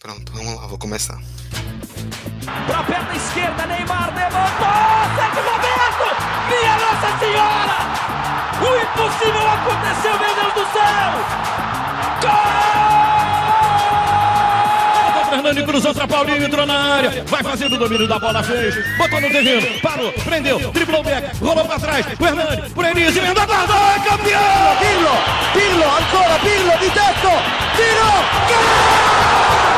Pronto, vamos lá, vou começar. Pra perna esquerda, Neymar levantou! Sete momento! Minha Nossa Senhora! O impossível aconteceu, meu Deus do céu! Gol! Fernando cruzou pra Paulinho, entrou na área, vai fazendo o domínio da bola, fez, botou no terreno, parou, prendeu, driblou o back, rolou pra trás, o Hernani, por Enis, emendou a guarda, é campeão! Pirlo, Pirlo, ancora Pirlo di tetto, tiro, gol!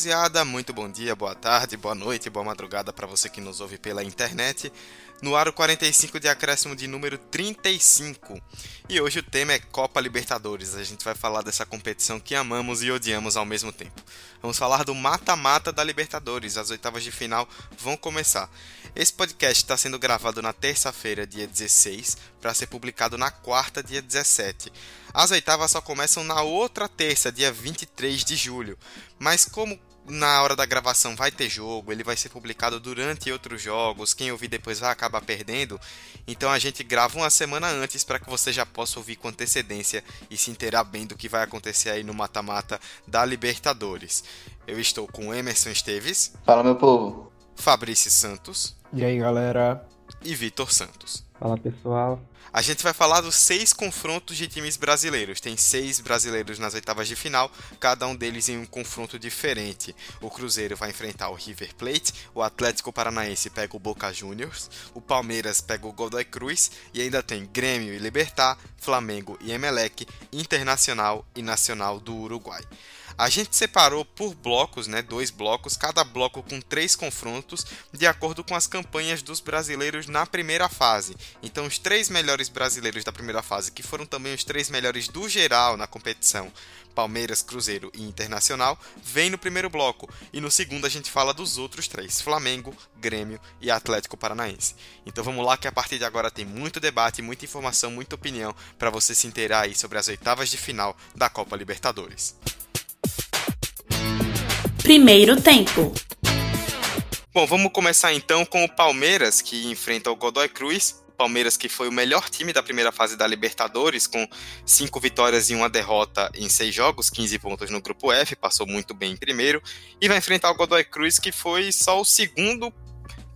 Rapaziada? Muito bom dia, boa tarde, boa noite, boa madrugada para você que nos ouve pela internet. No aro 45 de acréscimo de número 35. E hoje o tema é Copa Libertadores. A gente vai falar dessa competição que amamos e odiamos ao mesmo tempo. Vamos falar do mata-mata da Libertadores. As oitavas de final vão começar. Esse podcast está sendo gravado na terça-feira, dia 16, para ser publicado na quarta, dia 17. As oitavas só começam na outra terça, dia 23 de julho. Mas como na hora da gravação vai ter jogo, ele vai ser publicado durante outros jogos, quem ouvir depois vai acabar perdendo. Então a gente grava uma semana antes para que você já possa ouvir com antecedência e se inteirar bem do que vai acontecer aí no mata-mata da Libertadores. Eu estou com Emerson Esteves, Fala, meu povo. Fabrício Santos E aí, galera? E Vitor Santos. Fala, pessoal. A gente vai falar dos seis confrontos de times brasileiros. Tem seis brasileiros nas oitavas de final, cada um deles em um confronto diferente. O Cruzeiro vai enfrentar o River Plate, o Atlético Paranaense pega o Boca Juniors, o Palmeiras pega o Godoy Cruz e ainda tem Grêmio e Libertar, Flamengo e Emelec, Internacional e Nacional do Uruguai. A gente separou por blocos, né, dois blocos, cada bloco com três confrontos, de acordo com as campanhas dos brasileiros na primeira fase. Então, os três melhores brasileiros da primeira fase, que foram também os três melhores do geral na competição, Palmeiras, Cruzeiro e Internacional, vem no primeiro bloco. E no segundo a gente fala dos outros três: Flamengo, Grêmio e Atlético Paranaense. Então vamos lá que a partir de agora tem muito debate, muita informação, muita opinião para você se inteirar aí sobre as oitavas de final da Copa Libertadores. Primeiro tempo. Bom, vamos começar então com o Palmeiras, que enfrenta o Godoy Cruz. Palmeiras que foi o melhor time da primeira fase da Libertadores, com cinco vitórias e uma derrota em seis jogos, 15 pontos no grupo F, passou muito bem em primeiro. E vai enfrentar o Godoy Cruz, que foi só o segundo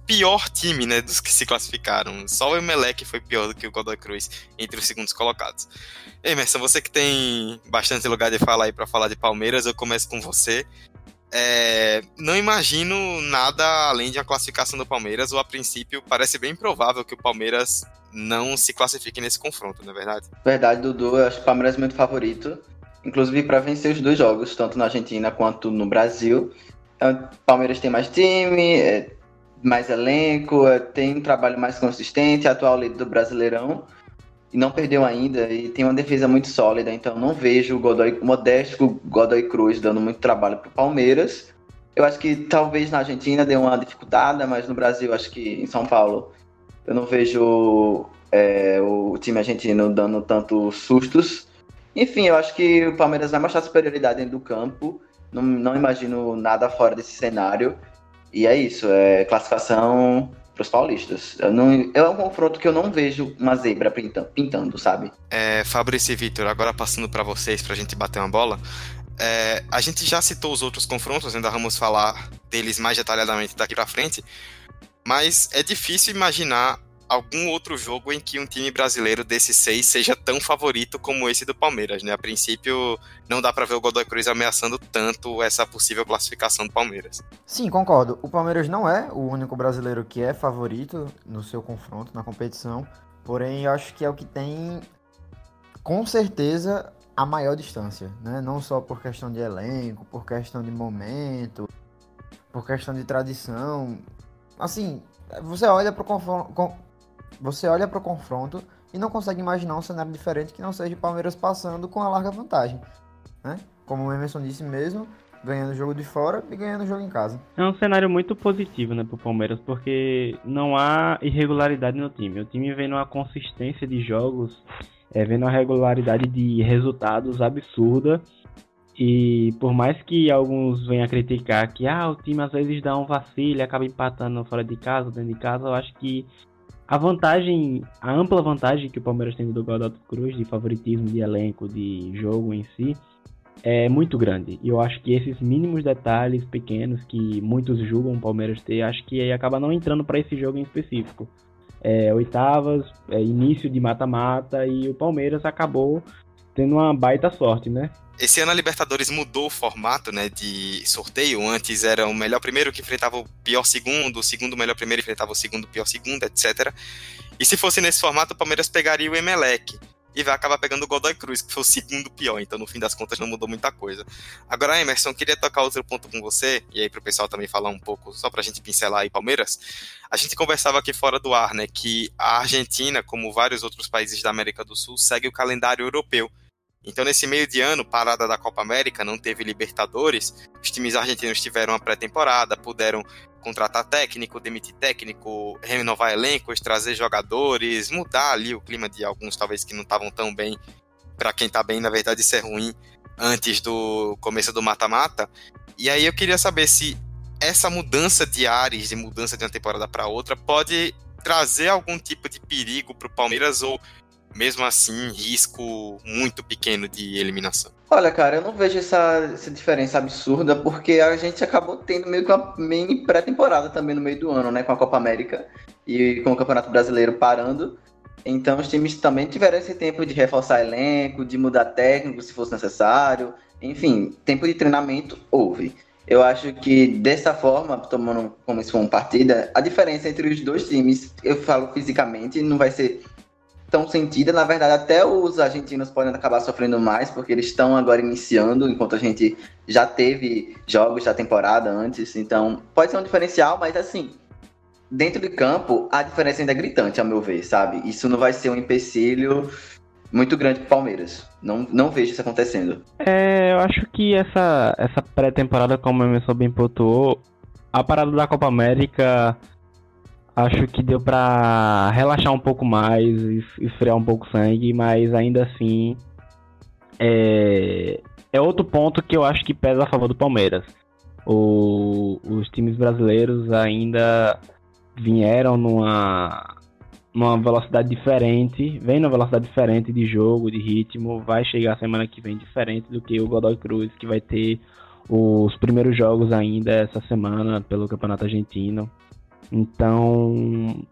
pior time, né, dos que se classificaram. Só o Emelec foi pior do que o Godoy Cruz entre os segundos colocados. Emerson, você que tem bastante lugar de falar aí para falar de Palmeiras, eu começo com você. É, não imagino nada além de uma classificação do Palmeiras, ou a princípio parece bem provável que o Palmeiras não se classifique nesse confronto, não é verdade? Verdade, Dudu. Eu acho que o Palmeiras é muito favorito. Inclusive para vencer os dois jogos, tanto na Argentina quanto no Brasil. O Palmeiras tem mais time, é, mais elenco, é, tem um trabalho mais consistente, é atual líder do Brasileirão. E não perdeu ainda, e tem uma defesa muito sólida, então não vejo o Godoy, o modesto Godoy Cruz dando muito trabalho para o Palmeiras. Eu acho que talvez na Argentina dê uma dificuldade, mas no Brasil, acho que em São Paulo, eu não vejo é, o time argentino dando tanto sustos. Enfim, eu acho que o Palmeiras vai mostrar superioridade dentro do campo. Não, não imagino nada fora desse cenário. E é isso, é classificação para os paulistas. Não, é um confronto que eu não vejo uma zebra pintando, pintando sabe? É, Fabrício e Vitor, agora passando para vocês para a gente bater uma bola. É, a gente já citou os outros confrontos, ainda vamos falar deles mais detalhadamente daqui para frente. Mas é difícil imaginar algum outro jogo em que um time brasileiro desses seis seja tão favorito como esse do Palmeiras, né? A princípio, não dá para ver o Godoy Cruz ameaçando tanto essa possível classificação do Palmeiras. Sim, concordo. O Palmeiras não é o único brasileiro que é favorito no seu confronto, na competição. Porém, eu acho que é o que tem, com certeza, a maior distância, né? Não só por questão de elenco, por questão de momento, por questão de tradição. Assim, você olha pro confronto, você olha pro confronto e não consegue imaginar um cenário diferente que não seja o Palmeiras passando com a larga vantagem, né? Como o Emerson disse mesmo, ganhando o jogo de fora e ganhando o jogo em casa. É um cenário muito positivo, né, pro Palmeiras, porque não há irregularidade no time. O time vem numa consistência de jogos, é, vem numa regularidade de resultados absurda. E por mais que alguns venham a criticar que ah, o time às vezes dá um vacilo acaba empatando fora de casa, dentro de casa, eu acho que a vantagem, a ampla vantagem que o Palmeiras tem do Godoy Cruz de favoritismo de elenco, de jogo em si, é muito grande. E eu acho que esses mínimos detalhes pequenos que muitos julgam o Palmeiras ter, acho que aí acaba não entrando para esse jogo em específico. É, oitavas, é, início de mata-mata e o Palmeiras acabou tendo uma baita sorte, né? Esse ano a Libertadores mudou o formato, né, de sorteio. Antes era o melhor primeiro que enfrentava o pior segundo, o segundo melhor primeiro enfrentava o segundo pior segundo, etc. E se fosse nesse formato, o Palmeiras pegaria o Emelec e vai acabar pegando o Godoy Cruz, que foi o segundo pior, então no fim das contas não mudou muita coisa. Agora, Emerson, queria tocar outro ponto com você, e aí para o pessoal também falar um pouco, só para a gente pincelar aí Palmeiras. A gente conversava aqui fora do ar, né, que a Argentina, como vários outros países da América do Sul, segue o calendário europeu. Então, nesse meio de ano, parada da Copa América, não teve Libertadores, os times argentinos tiveram uma pré-temporada, puderam contratar técnico, demitir técnico, renovar elencos, trazer jogadores, mudar ali o clima de alguns talvez que não estavam tão bem. Para quem tá bem, na verdade, isso é ruim antes do começo do mata-mata. E aí eu queria saber se essa mudança de ares, de mudança de uma temporada para outra, pode trazer algum tipo de perigo para o Palmeiras ou mesmo assim, risco muito pequeno de eliminação? Olha, cara, eu não vejo essa, essa diferença absurda, porque a gente acabou tendo meio que uma mini pré-temporada também no meio do ano, né? Com a Copa América e com o Campeonato Brasileiro parando. Então os times também tiveram esse tempo de reforçar elenco, de mudar técnico se fosse necessário. Enfim, tempo de treinamento houve. Eu acho que dessa forma, tomando como se for uma partida, a diferença entre os dois times, eu falo fisicamente, não vai ser tão sentida. Na verdade, até os argentinos podem acabar sofrendo mais, porque eles estão agora iniciando, enquanto a gente já teve jogos da temporada antes. Então, pode ser um diferencial, mas assim, dentro de campo, a diferença ainda é gritante, ao meu ver, sabe? Isso não vai ser um empecilho muito grande para o Palmeiras. Não, não vejo isso acontecendo. É, eu acho que essa, essa pré-temporada, como o Emerson bem pontuou, a parada da Copa América acho que deu para relaxar um pouco mais, esfriar um pouco o sangue, mas ainda assim é, é outro ponto que eu acho que pesa a favor do Palmeiras. O, os times brasileiros ainda vieram numa, numa velocidade diferente, vem numa velocidade diferente de jogo, de ritmo, vai chegar semana que vem diferente do que o Godoy Cruz, que vai ter os primeiros jogos ainda essa semana pelo Campeonato Argentino. Então,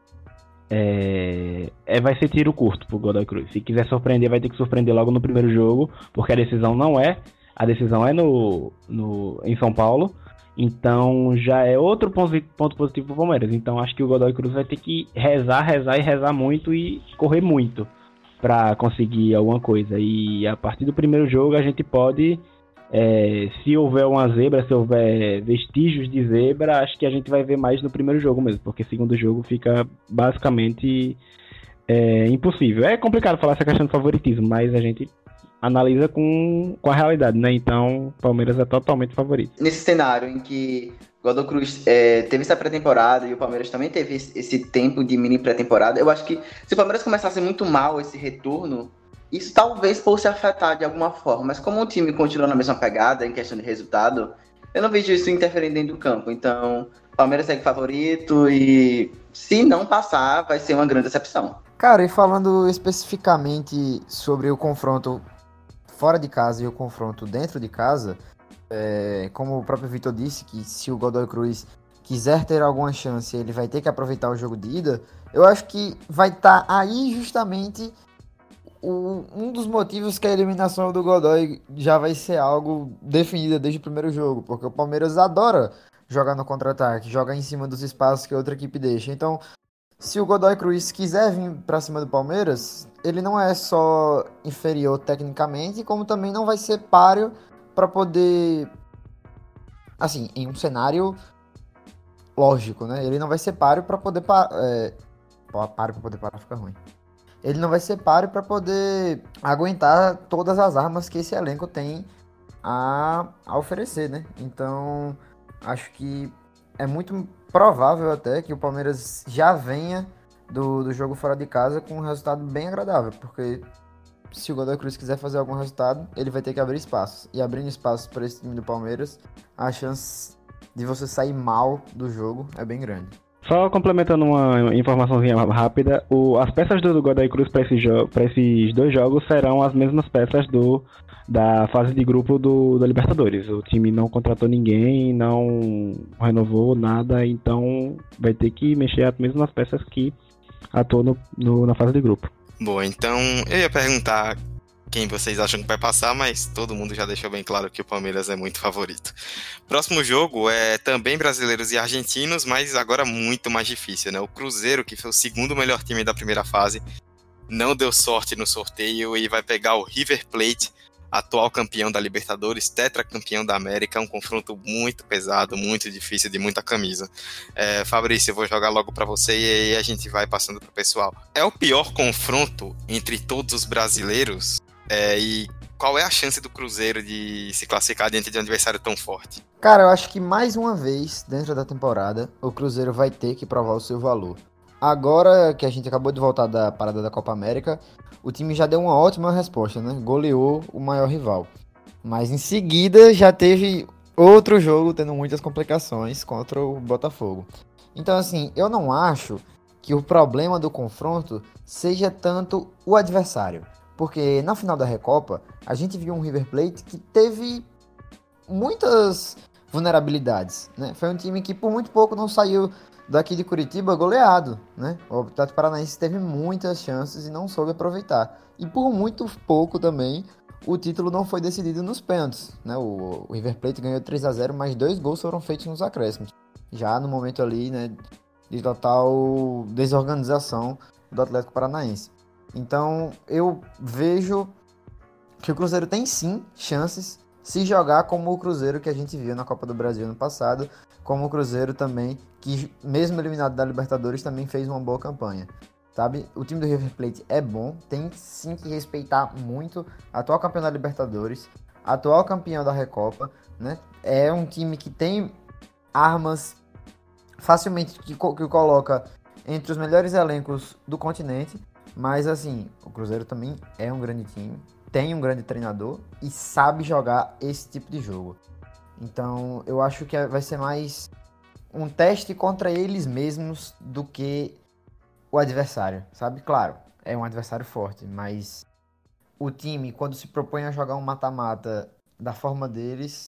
é, é, vai ser tiro curto pro Godoy Cruz. Se quiser surpreender, vai ter que surpreender logo no primeiro jogo, porque a decisão não é. A decisão é no, no, em São Paulo. Então já é outro ponto, ponto positivo pro Palmeiras. Então acho que o Godoy Cruz vai ter que rezar, rezar e rezar muito e correr muito para conseguir alguma coisa. E a partir do primeiro jogo a gente pode é, se houver uma zebra, se houver vestígios de zebra, acho que a gente vai ver mais no primeiro jogo mesmo, porque segundo jogo fica basicamente é, impossível. É complicado falar essa questão de favoritismo, mas a gente analisa com, com a realidade, né? Então, Palmeiras é totalmente favorito. Nesse cenário em que Godoy Cruz é, teve essa pré-temporada e o Palmeiras também teve esse, tempo de mini pré-temporada, eu acho que se o Palmeiras começasse muito mal esse retorno, isso talvez fosse afetar de alguma forma, mas como o time continua na mesma pegada em questão de resultado, eu não vejo isso interferindo dentro do campo. Então, o Palmeiras segue favorito e se não passar, vai ser uma grande decepção. Cara, e falando especificamente sobre o confronto fora de casa e o confronto dentro de casa, é, como o próprio Vitor disse, que se o Godoy Cruz quiser ter alguma chance, ele vai ter que aproveitar o jogo de ida, eu acho que vai estar tá aí justamente o, um dos motivos que a eliminação do Godoy já vai ser algo definida desde o primeiro jogo, porque o Palmeiras adora jogar no contra-ataque, jogar em cima dos espaços que a outra equipe deixa. Então, se o Godoy Cruz quiser vir para cima do Palmeiras, ele não é só inferior tecnicamente, como também não vai ser páreo para poder assim, em um cenário lógico, né? Ele não vai ser páreo para poder parar. É... Páreo pra poder parar fica ruim. Ele não vai ser páreo para poder aguentar todas as armas que esse elenco tem a, a oferecer, né? Então, acho que é muito provável até que o Palmeiras já venha do, do jogo fora de casa com um resultado bem agradável, porque se o Godoy Cruz quiser fazer algum resultado, ele vai ter que abrir espaços. E abrindo espaços para esse time do Palmeiras, a chance de você sair mal do jogo é bem grande. Só complementando uma informaçãozinha rápida, o, as peças do Godoy Cruz para esse esses dois jogos serão as mesmas peças do da fase de grupo do, da Libertadores. O time não contratou ninguém, não renovou nada, então vai ter que mexer as mesmas peças que atuou no, no, na fase de grupo. Boa, então eu ia perguntar quem vocês acham que vai passar, mas todo mundo já deixou bem claro que o Palmeiras é muito favorito. Próximo jogo é também brasileiros e argentinos, mas agora muito mais difícil, né? O Cruzeiro, que foi o segundo melhor time da primeira fase, não deu sorte no sorteio e vai pegar o River Plate, atual campeão da Libertadores, tetracampeão da América, é um confronto muito pesado, muito difícil, de muita camisa. É, Fabrício, eu vou jogar logo para você e aí a gente vai passando pro pessoal. É o pior confronto entre todos os brasileiros? É, e qual é a chance do Cruzeiro de se classificar diante de um adversário tão forte? Cara, eu acho que mais uma vez, dentro da temporada, o Cruzeiro vai ter que provar o seu valor. Agora que a gente acabou de voltar da parada da Copa América, o time já deu uma ótima resposta, né? Goleou o maior rival. Mas em seguida já teve outro jogo tendo muitas complicações contra o Botafogo. Então, assim, eu não acho que o problema do confronto seja tanto o adversário. Porque na final da Recopa, a gente viu um River Plate que teve muitas vulnerabilidades. Né? Foi um time que por muito pouco não saiu daqui de Curitiba goleado, né? O Atlético Paranaense teve muitas chances e não soube aproveitar. E por muito pouco também o título não foi decidido nos pênaltis, né? O, o River Plate ganhou 3 a 0, mas dois gols foram feitos nos acréscimos. Já no momento ali, né, de total desorganização do Atlético Paranaense. Então, eu vejo que o Cruzeiro tem sim chances se jogar como o Cruzeiro que a gente viu na Copa do Brasil no passado, como o Cruzeiro também, que mesmo eliminado da Libertadores, também fez uma boa campanha. Sabe? O time do River Plate é bom, tem sim que respeitar muito atual campeão da Libertadores, atual campeão da Recopa, né? É um time que tem armas facilmente que, que coloca entre os melhores elencos do continente, mas assim, o Cruzeiro também é um grande time, tem um grande treinador e sabe jogar esse tipo de jogo. Então, eu acho que vai ser mais um teste contra eles mesmos do que o adversário, sabe? Claro, é um adversário forte, mas o time, quando se propõe a jogar um mata-mata da forma deles,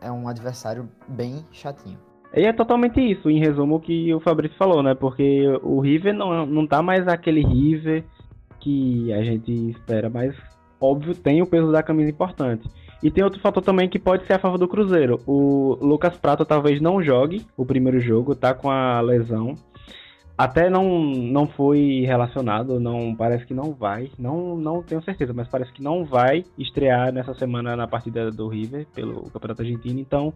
é um adversário bem chatinho. E é totalmente isso, em resumo, o que o Fabrício falou, né? Porque o River não, não tá mais aquele River que a gente espera, mas óbvio tem o peso da camisa importante. E tem outro fator também que pode ser a favor do Cruzeiro. O Lucas Prato talvez não jogue o primeiro jogo, tá com a lesão. Até não, não foi relacionado, não parece que não vai. Não, não tenho certeza, mas parece que não vai estrear nessa semana na partida do River pelo Campeonato Argentino. Então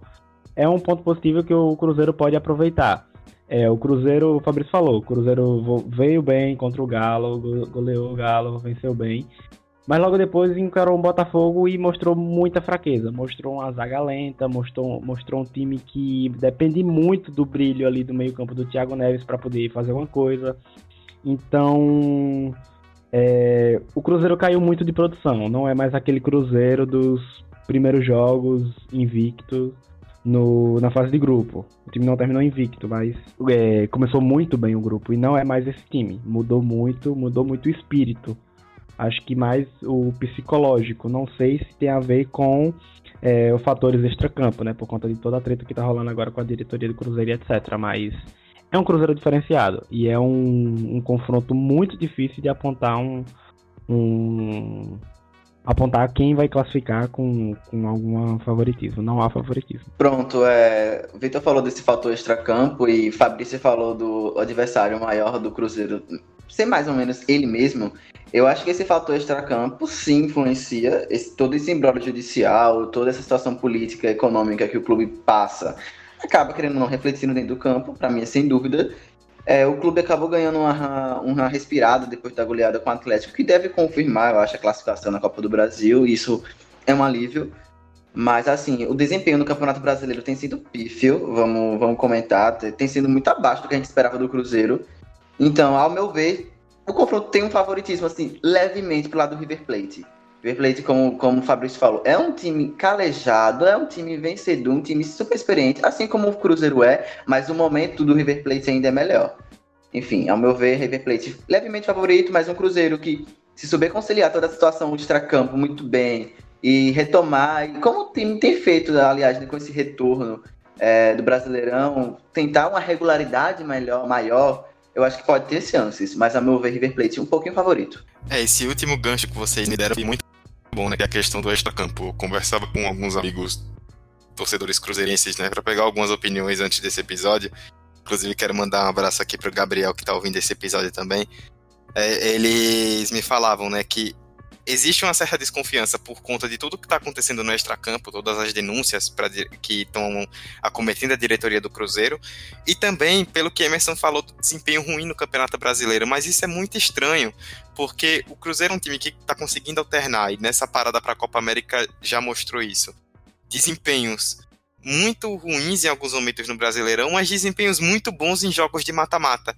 é um ponto positivo que o Cruzeiro pode aproveitar. É, o Cruzeiro, o Fabrício falou, o Cruzeiro veio bem contra o Galo, goleou o Galo, venceu bem. Mas logo depois encarou um Botafogo e mostrou muita fraqueza. Mostrou uma zaga lenta, mostrou, mostrou um time que depende muito do brilho ali do meio-campo do Thiago Neves para poder fazer alguma coisa. Então, é, o Cruzeiro caiu muito de produção. Não é mais aquele Cruzeiro dos primeiros jogos invictos no, na fase de grupo. O time não terminou invicto, mas é, começou muito bem o grupo e não é mais esse time. Mudou muito, mudou muito o espírito Acho que mais o psicológico. Não sei se tem a ver com é, os fatores extracampo, né? Por conta de toda a treta que tá rolando agora com a diretoria do Cruzeiro e etc. Mas é um Cruzeiro diferenciado. E é um, um confronto muito difícil de apontar um, um apontar quem vai classificar com, com algum favoritismo. Não há favoritismo. Pronto, é, Vitor falou desse fator extracampo e Fabrício falou do adversário maior do Cruzeiro ser mais ou menos ele mesmo. Eu acho que esse fator extracampo sim influencia esse, todo esse embrolho judicial, toda essa situação política, econômica que o clube passa. acaba querendo não refletindo dentro do campo, para mim é sem dúvida. É, o clube acabou ganhando uma, uma respirada depois da goleada com o Atlético, que deve confirmar, eu acho, a classificação na Copa do Brasil. Isso é um alívio. Mas, assim, o desempenho no Campeonato Brasileiro tem sido pífio, vamos, vamos comentar, tem sido muito abaixo do que a gente esperava do Cruzeiro. Então, ao meu ver, o confronto tem um favoritismo, assim, levemente pro lado do River Plate. River Plate, como, como o Fabrício falou, é um time calejado, é um time vencedor, um time super experiente, assim como o Cruzeiro é, mas o momento do River Plate ainda é melhor. Enfim, ao meu ver, River Plate levemente favorito, mas um Cruzeiro que, se souber conciliar toda a situação de extracampo muito bem e retomar, e como o time tem feito, aliás, com esse retorno é, do Brasileirão, tentar uma regularidade melhor, maior, eu acho que pode ter chances, mas ao meu ver, River Plate um pouquinho favorito. É, esse último gancho que vocês me deram foi muito bom, né? Que é a questão do extra-campo. Eu conversava com alguns amigos torcedores cruzeirenses, né? Pra pegar algumas opiniões antes desse episódio. Inclusive, quero mandar um abraço aqui pro Gabriel, que tá ouvindo esse episódio também. É, eles me falavam, né, que existe uma certa desconfiança por conta de tudo que está acontecendo no extracampo, todas as denúncias pra, que estão acometendo a diretoria do Cruzeiro, e também pelo que Emerson falou do desempenho ruim no Campeonato Brasileiro. Mas isso é muito estranho, porque o Cruzeiro é um time que está conseguindo alternar, e nessa parada para a Copa América já mostrou isso. Desempenhos muito ruins em alguns momentos no Brasileirão, mas desempenhos muito bons em jogos de mata-mata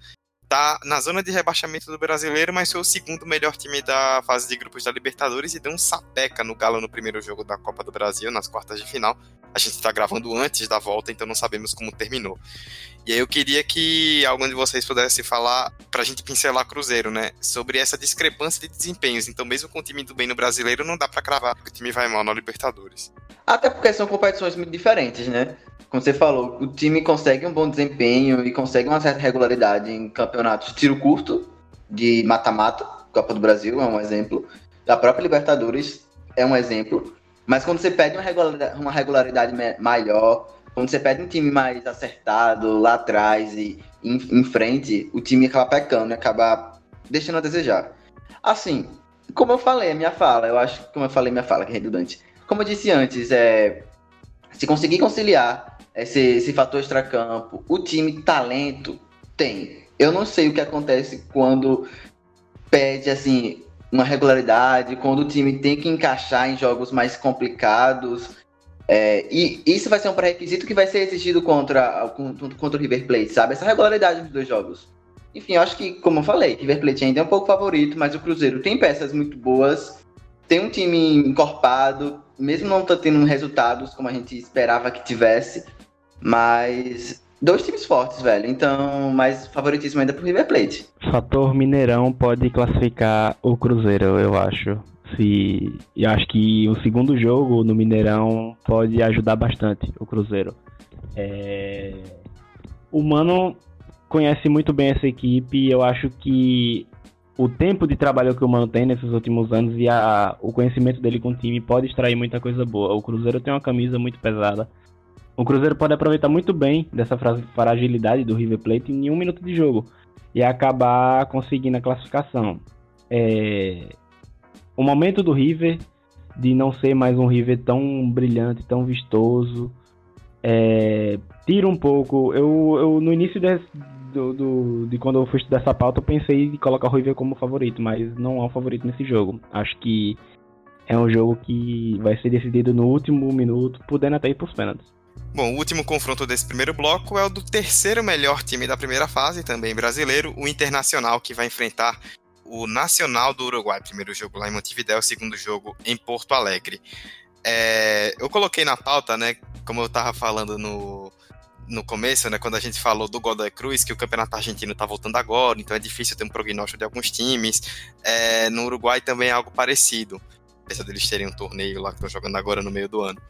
tá na zona de rebaixamento do brasileiro, mas foi o segundo melhor time da fase de grupos da Libertadores e deu um sapeca no Galo no primeiro jogo da Copa do Brasil, nas quartas de final. A gente tá gravando antes da volta, então não sabemos como terminou. E aí eu queria que algum de vocês pudesse falar, pra gente pincelar Cruzeiro, né? Sobre essa discrepância de desempenhos. Então, mesmo com o time indo bem no brasileiro, não dá para cravar que o time vai mal na Libertadores. Até porque são competições muito diferentes, né? Como você falou, o time consegue um bom desempenho e consegue uma certa regularidade em campeonatos tiro curto, de mata-mata, Copa do Brasil é um exemplo, da própria Libertadores é um exemplo, mas quando você pede uma regularidade, uma regularidade maior, quando você pede um time mais acertado lá atrás e em, em frente, o time acaba pecando e acaba deixando a desejar. Assim, como eu falei, a minha fala, eu acho, como eu falei, minha fala, que é redundante. Como eu disse antes, é, se conseguir conciliar esse, esse fator extracampo. O time talento tem. Eu não sei o que acontece quando pede assim uma regularidade, quando o time tem que encaixar em jogos mais complicados. É, e isso vai ser um pré-requisito que vai ser exigido contra, contra o River Plate, sabe? Essa regularidade dos dois jogos. Enfim, eu acho que, como eu falei, River Plate ainda é um pouco favorito, mas o Cruzeiro tem peças muito boas, tem um time encorpado, mesmo não tendo resultados como a gente esperava que tivesse, mas dois times fortes, velho. Então, mais favoritismo ainda pro River Plate. Fator Mineirão pode classificar o Cruzeiro, eu acho. Se eu acho que o segundo jogo no Mineirão pode ajudar bastante o Cruzeiro. É... O Mano conhece muito bem essa equipe e eu acho que o tempo de trabalho que o Mano tem nesses últimos anos e a, o conhecimento dele com o time pode extrair muita coisa boa. O Cruzeiro tem uma camisa muito pesada. O Cruzeiro pode aproveitar muito bem dessa fragilidade do River Plate em um minuto de jogo e acabar conseguindo a classificação. É... O momento do River de não ser mais um River tão brilhante, tão vistoso, é... tira um pouco. Eu, eu no início de, do, do, de quando eu fui estudar essa pauta, eu pensei em colocar o River como favorito, mas não é o favorito nesse jogo. Acho que é um jogo que vai ser decidido no último minuto, podendo até ir para os pênaltis. Bom, o último confronto desse primeiro bloco é o do terceiro melhor time da primeira fase, também brasileiro, o Internacional, que vai enfrentar o Nacional do Uruguai. Primeiro jogo lá em Montevideo, segundo jogo em Porto Alegre. É, eu coloquei na pauta, né, como eu estava falando no, no começo, né, quando a gente falou do Godoy Cruz, que o campeonato argentino está voltando agora, então é difícil ter um prognóstico de alguns times. É, no Uruguai também é algo parecido apesar deles terem um torneio lá que estão jogando agora no meio do ano.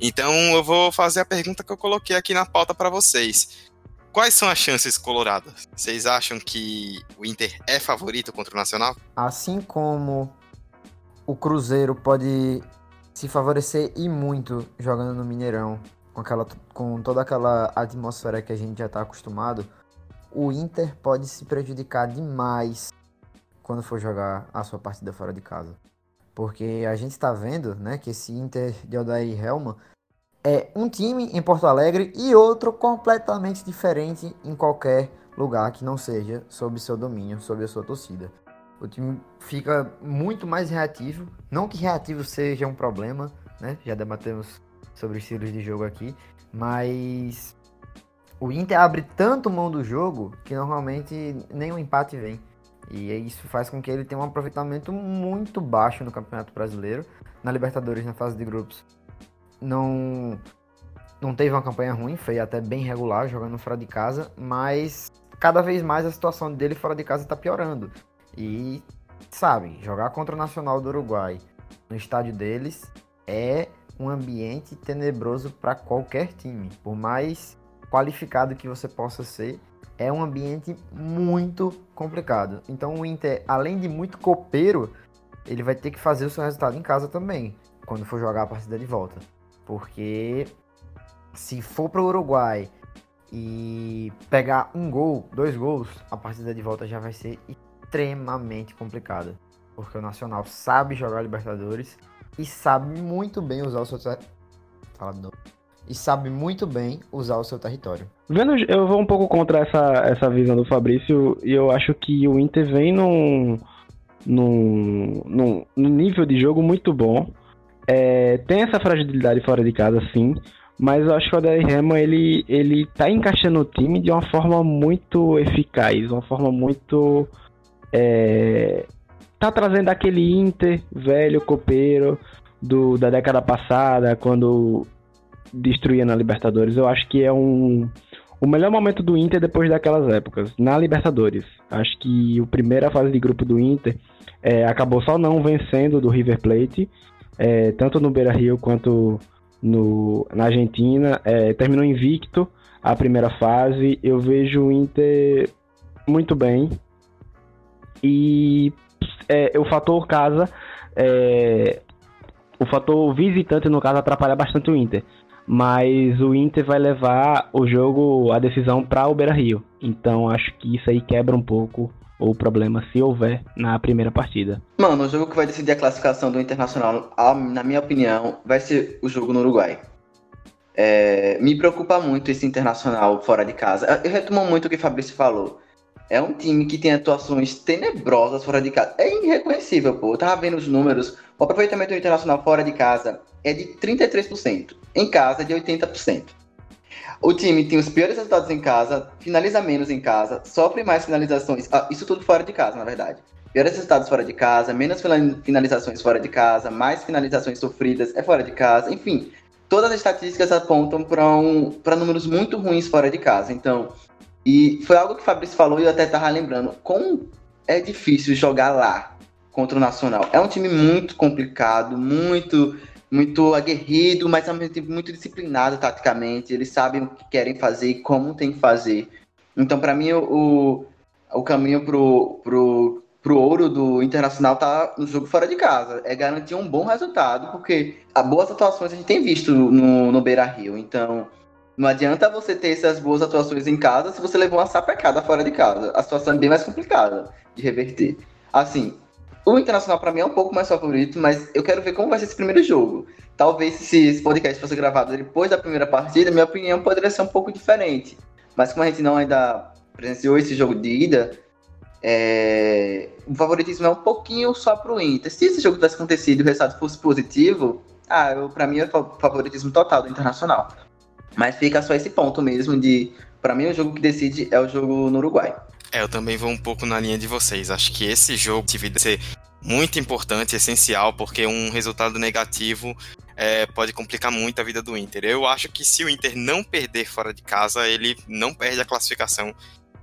Então eu vou fazer a pergunta que eu coloquei aqui na pauta para vocês. Quais são as chances coloradas? Vocês acham que o Inter é favorito contra o Nacional? Assim como o Cruzeiro pode se favorecer e muito jogando no Mineirão, com, aquela, com toda aquela atmosfera que a gente já está acostumado, o Inter pode se prejudicar demais quando for jogar a sua partida fora de casa. Porque a gente está vendo né, que esse Inter de Odair Helma é um time em Porto Alegre e outro completamente diferente em qualquer lugar que não seja sob seu domínio, sob a sua torcida. O time fica muito mais reativo, não que reativo seja um problema, né? Já debatemos sobre estilos de jogo aqui, mas o Inter abre tanto mão do jogo que normalmente nem um empate vem. E isso faz com que ele tenha um aproveitamento muito baixo no Campeonato Brasileiro. Na Libertadores, na fase de grupos, não, não teve uma campanha ruim, foi até bem regular jogando fora de casa, mas cada vez mais a situação dele fora de casa está piorando. E, sabe, jogar contra o Nacional do Uruguai no estádio deles é um ambiente tenebroso para qualquer time. Por mais qualificado que você possa ser, é um ambiente muito complicado. Então o Inter, além de muito copeiro, ele vai ter que fazer o seu resultado em casa também, quando for jogar a partida de volta. Porque se for para o Uruguai e pegar um gol, dois gols, a partida de volta já vai ser extremamente complicada. Porque o Nacional sabe jogar Libertadores e sabe muito bem usar o seu. Fala de novo e sabe muito bem usar o seu território. Vendo, eu vou um pouco contra essa, essa visão do Fabrício e eu acho que o Inter vem num, num, num, num nível de jogo muito bom. É, tem essa fragilidade fora de casa, sim, mas eu acho que o Adair Rema ele, ele tá encaixando o time de uma forma muito eficaz, uma forma muito. É, tá trazendo aquele Inter velho, copeiro do, da década passada, quando destruía na Libertadores. Eu acho que é um o melhor momento do Inter depois daquelas épocas, na Libertadores. Acho que a primeira fase de grupo do Inter é, acabou só não vencendo do River Plate, é, tanto no Beira Rio quanto no, na Argentina. É, terminou invicto a primeira fase. Eu vejo o Inter muito bem. E é, o fator casa, é, o fator visitante, no caso, atrapalha bastante o Inter mas o Inter vai levar o jogo, a decisão para o Beira-Rio. Então acho que isso aí quebra um pouco o problema se houver na primeira partida. Mano, o jogo que vai decidir a classificação do Internacional, na minha opinião, vai ser o jogo no Uruguai. É, me preocupa muito esse Internacional fora de casa. Eu retomo muito o que o Fabrício falou. É um time que tem atuações tenebrosas fora de casa. É irreconhecível, pô. Eu tava vendo os números. O aproveitamento Internacional fora de casa é de 33%. Em casa, é de 80%. O time tem os piores resultados em casa, finaliza menos em casa, sofre mais finalizações. Ah, isso tudo fora de casa, na verdade. Piores resultados fora de casa, menos finalizações fora de casa, mais finalizações sofridas é fora de casa. Enfim, todas as estatísticas apontam para um, números muito ruins fora de casa. Então, e foi algo que o Fabrício falou e eu até estava lembrando. Como é difícil jogar lá contra o Nacional. É um time muito complicado, muito muito aguerrido, mas ao mesmo tempo muito disciplinado taticamente. Eles sabem o que querem fazer e como tem que fazer. Então, para mim, o, o caminho pro, pro, pro ouro do Internacional tá no jogo fora de casa. É garantir um bom resultado, porque as boas atuações a gente tem visto no, no Beira Rio. Então, não adianta você ter essas boas atuações em casa se você levou uma sapecada fora de casa. A situação é bem mais complicada de reverter. Assim, o Internacional para mim é um pouco mais favorito, mas eu quero ver como vai ser esse primeiro jogo. Talvez se esse podcast fosse gravado depois da primeira partida, minha opinião poderia ser um pouco diferente. Mas como a gente não ainda presenciou esse jogo de ida, é... o favoritismo é um pouquinho só pro Inter. Se esse jogo tivesse acontecido e o resultado fosse positivo, ah, para mim é favoritismo total do Internacional. Mas fica só esse ponto mesmo de, para mim o jogo que decide é o jogo no Uruguai. É, eu também vou um pouco na linha de vocês. Acho que esse jogo deve ser muito importante, essencial, porque um resultado negativo é, pode complicar muito a vida do Inter. Eu acho que se o Inter não perder fora de casa, ele não perde a classificação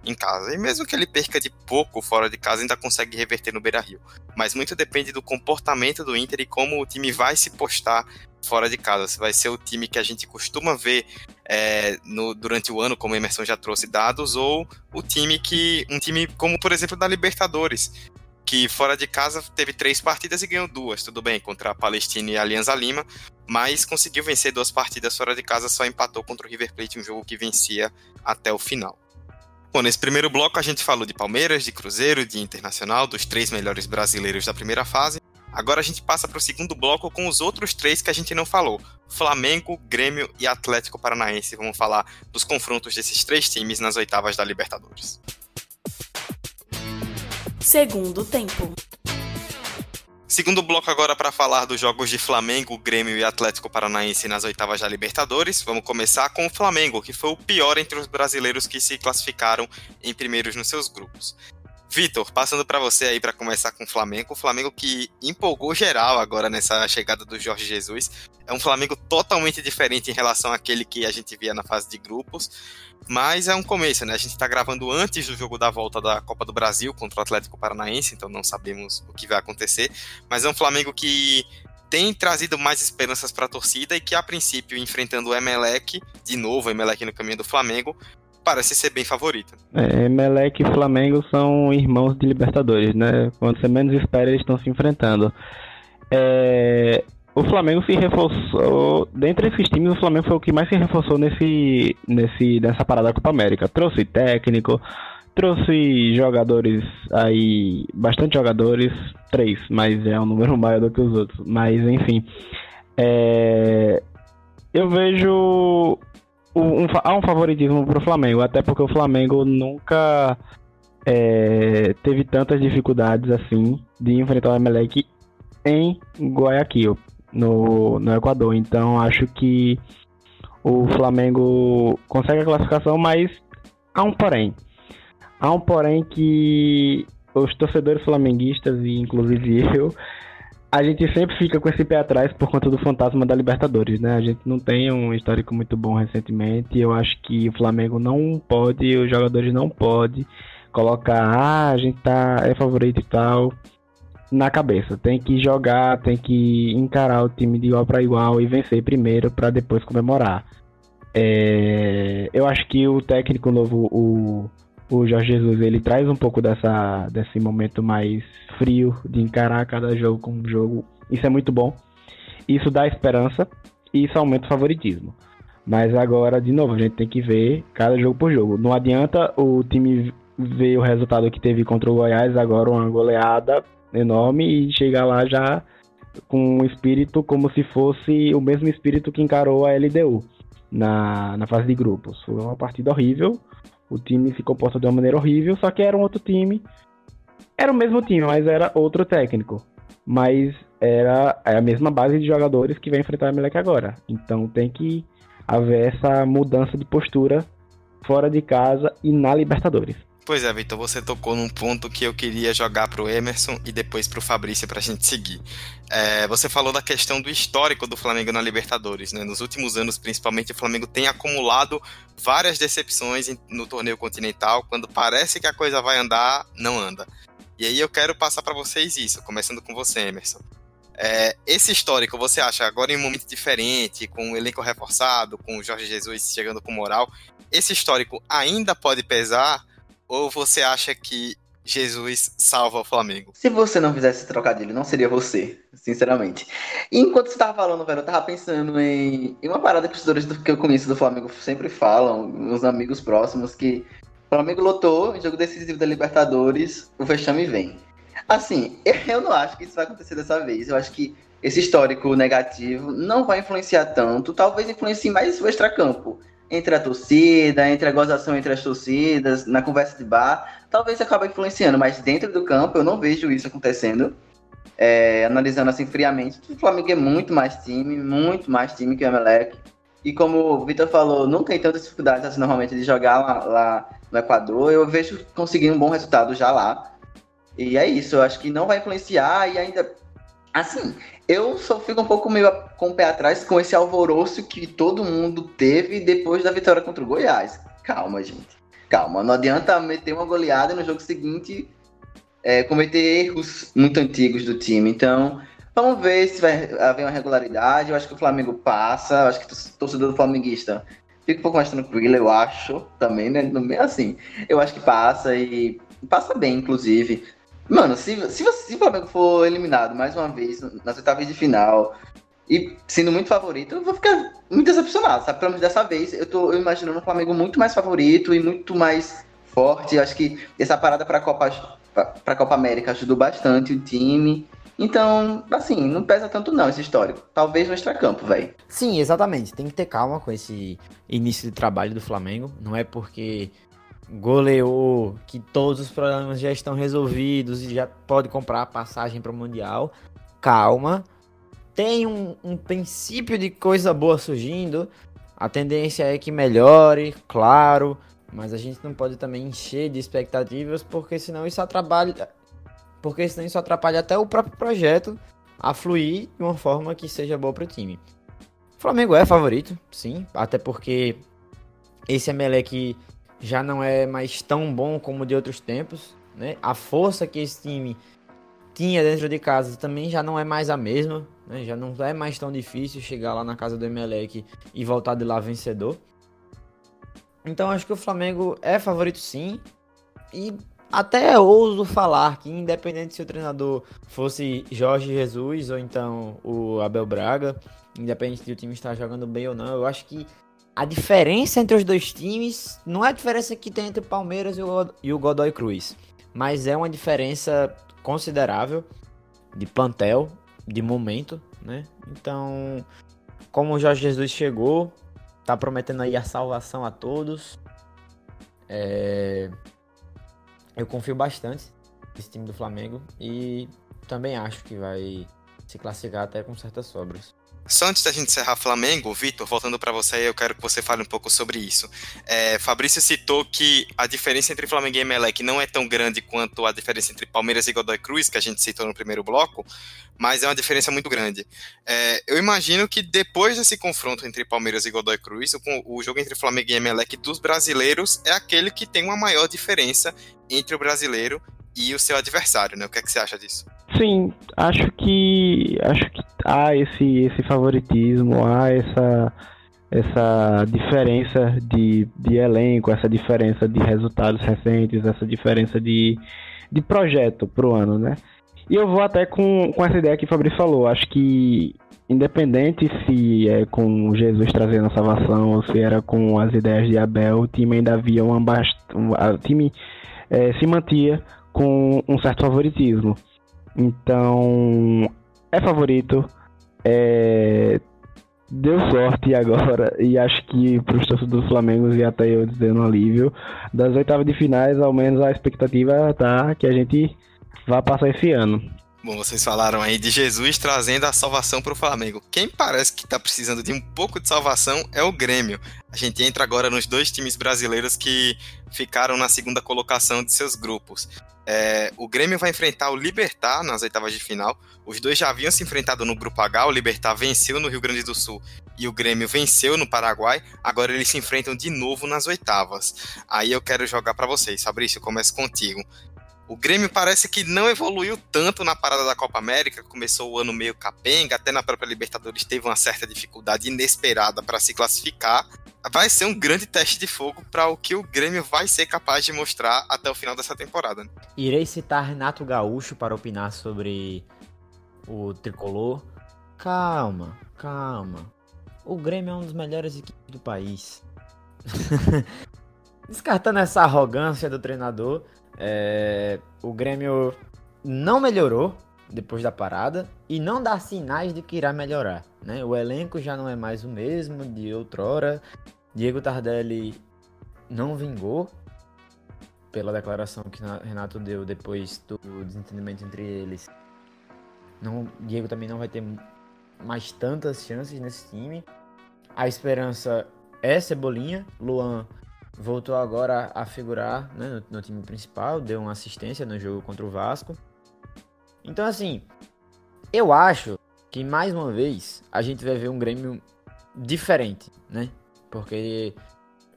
em casa. E mesmo que ele perca de pouco fora de casa, ainda consegue reverter no Beira Rio. Mas muito depende do comportamento do Inter e como o time vai se postar fora de casa. Se vai ser o time que a gente costuma ver é, no, durante o ano, como o Emerson já trouxe dados, ou o time que. Um time como, por exemplo, da Libertadores. Que fora de casa teve três partidas e ganhou duas, tudo bem, contra a Palestina e a Alianza Lima, mas conseguiu vencer duas partidas fora de casa, só empatou contra o River Plate, um jogo que vencia até o final. Bom, nesse primeiro bloco a gente falou de Palmeiras, de Cruzeiro, de Internacional, dos três melhores brasileiros da primeira fase. Agora a gente passa para o segundo bloco com os outros três que a gente não falou: Flamengo, Grêmio e Atlético Paranaense. Vamos falar dos confrontos desses três times nas oitavas da Libertadores. Segundo tempo. Segundo bloco agora para falar dos jogos de Flamengo, Grêmio e Atlético Paranaense nas oitavas da Libertadores. Vamos começar com o Flamengo, que foi o pior entre os brasileiros que se classificaram em primeiros nos seus grupos. Vitor, passando para você aí para começar com o Flamengo, o Flamengo que empolgou geral agora nessa chegada do Jorge Jesus. É um Flamengo totalmente diferente em relação àquele que a gente via na fase de grupos, mas é um começo, né? A gente está gravando antes do jogo da volta da Copa do Brasil contra o Atlético Paranaense, então não sabemos o que vai acontecer, mas é um Flamengo que tem trazido mais esperanças para a torcida e que a princípio enfrentando o Emelec, de novo o Emelec no caminho do Flamengo, parece ser bem favorita. É, Melec e Flamengo são irmãos de Libertadores, né? Quando você menos espera, eles estão se enfrentando. É, o Flamengo se reforçou. Dentre esses times, o Flamengo foi o que mais se reforçou nesse, nesse, nessa parada da Copa América. Trouxe técnico, trouxe jogadores aí. Bastante jogadores, três, mas é um número maior do que os outros. Mas enfim. É, eu vejo um, há um favoritismo para o Flamengo, até porque o Flamengo nunca é, teve tantas dificuldades assim de enfrentar o Emelec em Guayaquil, no, no Equador. Então acho que o Flamengo consegue a classificação, mas há um porém. Há um porém que os torcedores flamenguistas, e inclusive eu, a gente sempre fica com esse pé atrás por conta do fantasma da Libertadores, né? A gente não tem um histórico muito bom recentemente. Eu acho que o Flamengo não pode, os jogadores não podem colocar, ah, a gente tá é favorito e tal na cabeça. Tem que jogar, tem que encarar o time de igual para igual e vencer primeiro para depois comemorar. É, eu acho que o técnico novo, o o Jorge Jesus ele traz um pouco dessa, desse momento mais frio de encarar cada jogo como jogo. Isso é muito bom. Isso dá esperança e isso aumenta o favoritismo. Mas agora, de novo, a gente tem que ver cada jogo por jogo. Não adianta o time ver o resultado que teve contra o Goiás, agora uma goleada enorme, e chegar lá já com um espírito como se fosse o mesmo espírito que encarou a LDU na, na fase de grupos. Foi uma partida horrível, o time se comporta de uma maneira horrível, só que era um outro time. Era o mesmo time, mas era outro técnico. Mas era a mesma base de jogadores que vai enfrentar o Melec agora. Então tem que haver essa mudança de postura fora de casa e na Libertadores. Pois é, Vitor, você tocou num ponto que eu queria jogar para o Emerson e depois para o Fabrício para a gente seguir. É, você falou da questão do histórico do Flamengo na Libertadores. Né? Nos últimos anos, principalmente, o Flamengo tem acumulado várias decepções no torneio continental. Quando parece que a coisa vai andar, não anda. E aí eu quero passar para vocês isso, começando com você, Emerson. É, esse histórico, você acha, agora em um momento diferente, com o elenco reforçado, com o Jorge Jesus chegando com moral, esse histórico ainda pode pesar ou você acha que Jesus salva o Flamengo? Se você não fizesse esse trocadilho, não seria você, sinceramente. E enquanto você tava falando, velho, eu tava pensando em, em uma parada que os torcedores do, que eu conheço do Flamengo sempre falam, uns amigos próximos, que o Flamengo lotou jogo decisivo da Libertadores, o vexame vem. Assim, eu não acho que isso vai acontecer dessa vez. Eu acho que esse histórico negativo não vai influenciar tanto, talvez influencie mais o extracampo entre a torcida, entre a gozação entre as torcidas, na conversa de bar, talvez acabe influenciando, mas dentro do campo eu não vejo isso acontecendo. É, analisando assim friamente, o Flamengo é muito mais time, muito mais time que o Emelec. E como o Vitor falou, não tem tantas dificuldades assim, normalmente de jogar lá, lá, no Equador. Eu vejo conseguindo um bom resultado já lá. E é isso, eu acho que não vai influenciar e ainda. Assim, eu só fico um pouco meio com o pé atrás com esse alvoroço que todo mundo teve depois da vitória contra o Goiás. Calma, gente. Calma. Não adianta meter uma goleada no jogo seguinte é, cometer erros muito antigos do time. Então, vamos ver se vai haver uma regularidade. Eu acho que o Flamengo passa. Eu acho que o torcedor do flamenguista fica um pouco mais tranquilo, eu acho, também, né? É assim. Eu acho que passa e passa bem, inclusive. Mano, se, se, se o Flamengo for eliminado mais uma vez nas oitavas de final e sendo muito favorito, eu vou ficar muito decepcionado, sabe? Pelo menos dessa vez eu tô imaginando o Flamengo muito mais favorito e muito mais forte. Eu acho que essa parada para a Copa, pra Copa América ajudou bastante o time. Então, assim, não pesa tanto não esse histórico. Talvez no extracampo, velho. Sim, exatamente. Tem que ter calma com esse início de trabalho do Flamengo. Não é porque goleou que todos os problemas já estão resolvidos e já pode comprar a passagem para o Mundial. Calma. Tem um, um princípio de coisa boa surgindo. A tendência é que melhore, claro. Mas a gente não pode também encher de expectativas, porque senão isso atrapalha. Porque senão isso atrapalha até o próprio projeto a fluir de uma forma que seja boa para o time. Flamengo é favorito, sim, até porque esse Emelec já não é mais tão bom como de outros tempos, né? A força que esse time tinha dentro de casa também já não é mais a mesma, né? Já não é mais tão difícil chegar lá na casa do Emelec e voltar de lá vencedor. Então acho que o Flamengo é favorito sim. E até ouso falar que independente se o treinador fosse Jorge Jesus ou então o Abel Braga, independente de o time estar jogando bem ou não, eu acho que a diferença entre os dois times não é a diferença que tem entre o Palmeiras e o Godoy Cruz, mas é uma diferença considerável de plantel, de momento, né? Então, como o Jorge Jesus chegou, tá prometendo aí a salvação a todos. É... Eu confio bastante nesse time do Flamengo e também acho que vai se classificar até com certas sobras. Só antes da gente encerrar Flamengo, Vitor, voltando para você, eu quero que você fale um pouco sobre isso. É, Fabrício citou que a diferença entre Flamengo e Emelec não é tão grande quanto a diferença entre Palmeiras e Godoy Cruz, que a gente citou no primeiro bloco, mas é uma diferença muito grande. É, eu imagino que depois desse confronto entre Palmeiras e Godoy Cruz, o, o jogo entre Flamengo e Emelec dos brasileiros é aquele que tem uma maior diferença entre o brasileiro e o seu adversário, né? O que, é que você acha disso? Sim, acho que acho que há esse esse favoritismo, há essa essa diferença de, de elenco, essa diferença de resultados recentes, essa diferença de, de projeto pro ano, né? E eu vou até com, com essa ideia que o Fabrício falou. Acho que, independente se é com Jesus trazendo a salvação ou se era com as ideias de Abel, o time ainda havia uma bast... o time é, se mantia com um certo favoritismo. Então, é favorito. É, deu sorte agora e acho que para os torcedores do Flamengo e até eu dizendo alívio das oitavas de finais ao menos a expectativa tá que a gente vai passar esse ano Bom, vocês falaram aí de Jesus trazendo a salvação para o Flamengo. Quem parece que está precisando de um pouco de salvação é o Grêmio. A gente entra agora nos dois times brasileiros que ficaram na segunda colocação de seus grupos. É, o Grêmio vai enfrentar o Libertar nas oitavas de final. Os dois já haviam se enfrentado no Grupo H. O Libertar venceu no Rio Grande do Sul e o Grêmio venceu no Paraguai. Agora eles se enfrentam de novo nas oitavas. Aí eu quero jogar para vocês. Fabrício, começo contigo. O Grêmio parece que não evoluiu tanto na parada da Copa América, começou o ano meio capenga, até na própria Libertadores teve uma certa dificuldade inesperada para se classificar. Vai ser um grande teste de fogo para o que o Grêmio vai ser capaz de mostrar até o final dessa temporada. Irei citar Renato Gaúcho para opinar sobre o tricolor. Calma, calma. O Grêmio é um dos melhores equipes do país. Descartando essa arrogância do treinador, é, o Grêmio não melhorou depois da parada e não dá sinais de que irá melhorar. Né? O elenco já não é mais o mesmo de outrora. Diego Tardelli não vingou pela declaração que Renato deu depois do desentendimento entre eles. Não, Diego também não vai ter mais tantas chances nesse time. A esperança é Cebolinha. Luan voltou agora a figurar né, no, no, time principal, deu uma assistência no jogo contra o Vasco. Então, assim, eu acho que mais uma vez a gente vai ver um Grêmio diferente, né? Porque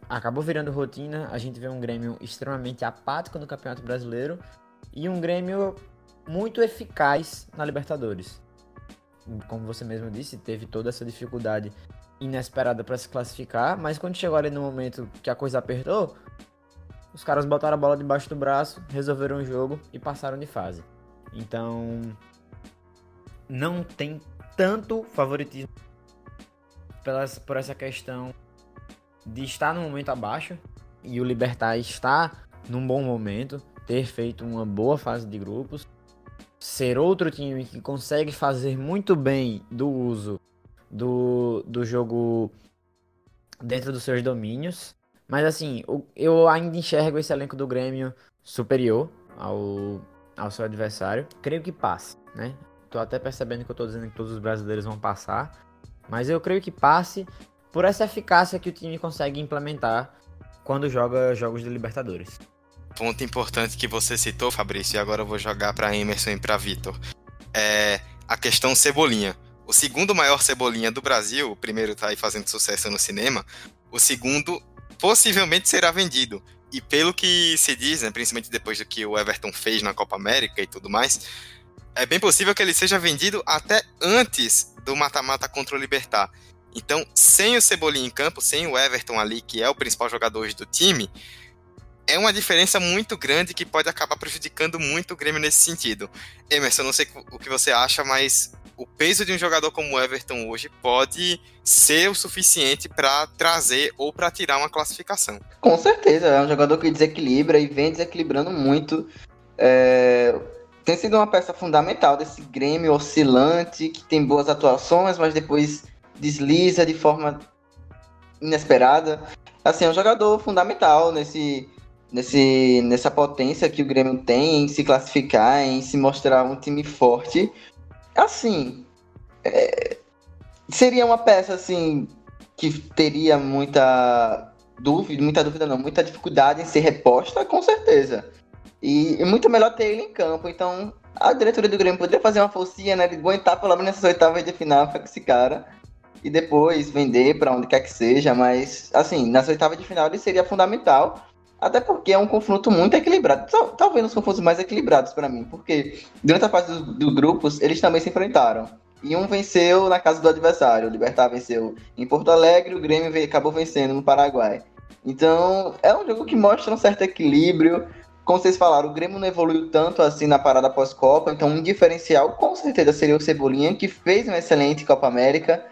acabou virando rotina, a gente vê um Grêmio extremamente apático no Campeonato Brasileiro e um Grêmio muito eficaz na Libertadores. Como você mesmo disse, teve toda essa dificuldade inesperada para se classificar, mas quando chegou ali no momento que a coisa apertou, os caras botaram a bola debaixo do braço, resolveram o jogo e passaram de fase. Então, não tem tanto favoritismo por essa questão de estar no momento abaixo e o Libertar estar num bom momento, ter feito uma boa fase de grupos. ser outro time que consegue fazer muito bem do uso do, do jogo dentro dos seus domínios. Mas assim, eu ainda enxergo esse elenco do Grêmio superior ao, ao seu adversário. Creio que passe, né? Tô até percebendo que eu tô dizendo que todos os brasileiros vão passar. Mas eu creio que passe por essa eficácia que o time consegue implementar quando joga jogos de Libertadores. Ponto importante que você citou, Fabrício, e agora eu vou jogar para Emerson e para Vitor. É a questão Cebolinha. O segundo maior Cebolinha do Brasil, o primeiro tá aí fazendo sucesso no cinema, o segundo possivelmente será vendido. E pelo que se diz, né, principalmente depois do que o Everton fez na Copa América e tudo mais, é bem possível que ele seja vendido até antes do mata-mata contra o Libertar. Então, sem o Cebolinha em campo, sem o Everton ali, que é o principal jogador hoje do time, é uma diferença muito grande que pode acabar prejudicando muito o Grêmio nesse sentido. Emerson, não sei o que você acha, mas o peso de um jogador como o Everton hoje pode ser o suficiente para trazer ou para tirar uma classificação. Com certeza, é um jogador que desequilibra e vem desequilibrando muito. É... Tem sido uma peça fundamental desse Grêmio oscilante, que tem boas atuações, mas depois desliza de forma inesperada. Assim, é um jogador fundamental nesse, nesse, nessa potência que o Grêmio tem em se classificar, em se mostrar um time forte assim, é, seria uma peça assim que teria muita dúvida, muita dúvida não, muita dificuldade em ser reposta, com certeza. E, e muito melhor ter ele em campo. Então, a diretoria do Grêmio poderia fazer uma forcinha, né, de aguentar pelo menos nessas oitavas de final com esse cara e depois vender para onde quer que seja, mas assim, nas oitavas de final ele seria fundamental até porque é um confronto muito equilibrado. Talvez os confrontos mais equilibrados para mim. Porque durante a fase dos do grupos, eles também se enfrentaram. E um venceu na casa do adversário. O Libertar venceu em Porto Alegre, o Grêmio acabou vencendo no Paraguai. Então, é um jogo que mostra um certo equilíbrio. Como vocês falaram, o Grêmio não evoluiu tanto assim na parada pós-Copa. Então, um diferencial com certeza seria o Cebolinha, que fez uma excelente Copa América.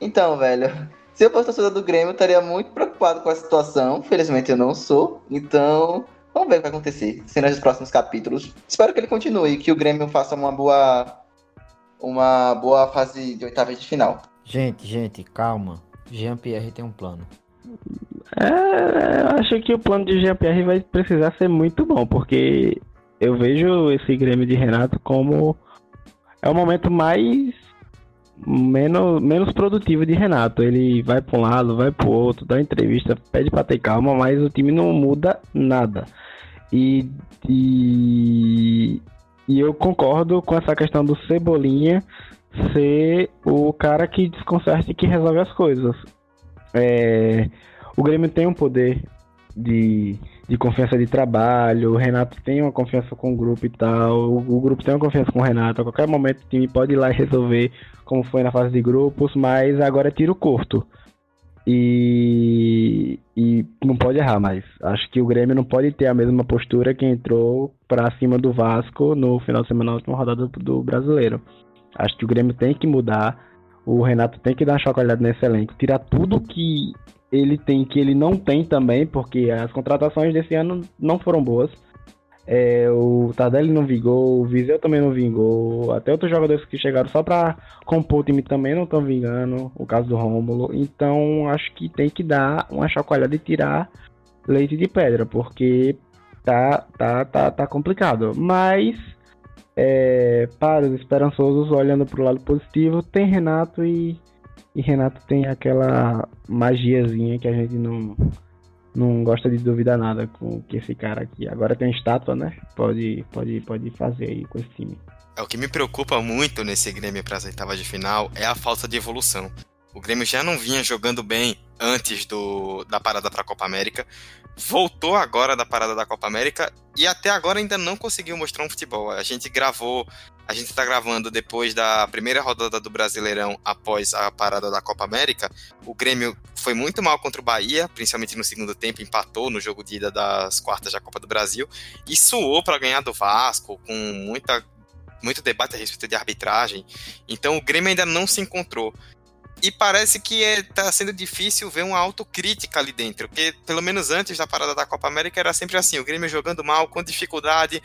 Então, velho, se eu fosse torcedor do Grêmio, eu estaria muito preocupado com a situação. Felizmente eu não sou. Então, vamos ver o que vai acontecer. Cenas dos próximos capítulos. Espero que ele continue e que o Grêmio faça uma boa. Uma boa fase de oitavas de final. Gente, gente, calma. Jean-Pierre tem um plano. É, eu acho que o plano de Jean-Pierre vai precisar ser muito bom, porque eu vejo esse Grêmio de Renato como é o momento mais menos, menos produtivo de Renato. Ele vai para um lado, vai para o outro, dá entrevista, pede para ter calma, mas o time não muda nada. E, e, e eu concordo com essa questão do Cebolinha ser o cara que desconcerte e que resolve as coisas. É, o Grêmio tem um poder de de confiança de trabalho, o Renato tem uma confiança com o grupo e tal, o, o, grupo tem uma confiança com o Renato, a qualquer momento o time pode ir lá e resolver, como foi na fase de grupos, mas agora é tiro curto. E, e não pode errar mais. Acho que o Grêmio não pode ter a mesma postura que entrou para cima do Vasco no final de semana na última rodada do, do Brasileiro. Acho que o Grêmio tem que mudar. O Renato tem que dar uma chacoalhada nesse elenco, tirar tudo que ele tem que ele não tem também, porque as contratações desse ano não foram boas. É, o Tardelli não vingou, o Viseu também não vingou, até outros jogadores que chegaram só para compor o time também não estão vingando, o caso do Rômulo. Então acho que tem que dar uma chacoalhada e tirar leite de pedra, porque tá, tá, tá, tá complicado. Mas é, para os esperançosos, olhando para o lado positivo, tem Renato e e Renato tem aquela magiazinha que a gente não, não gosta de duvidar nada com que esse cara aqui. Agora tem estátua, né? Pode, pode, pode fazer aí com esse time. É, o que me preocupa muito nesse Grêmio para as oitavas de final é a falta de evolução. O Grêmio já não vinha jogando bem antes do, da parada para a Copa América, voltou agora da parada da Copa América e até agora ainda não conseguiu mostrar um futebol. A gente gravou a gente está gravando depois da primeira rodada do Brasileirão após a parada da Copa América. O Grêmio foi muito mal contra o Bahia, principalmente no segundo tempo, empatou no jogo de ida das quartas da Copa do Brasil e suou para ganhar do Vasco com muita, muito debate a respeito de arbitragem. Então o Grêmio ainda não se encontrou. E parece que está é, sendo difícil ver uma autocrítica ali dentro, porque pelo menos antes da parada da Copa América era sempre assim, o Grêmio jogando mal, com dificuldade,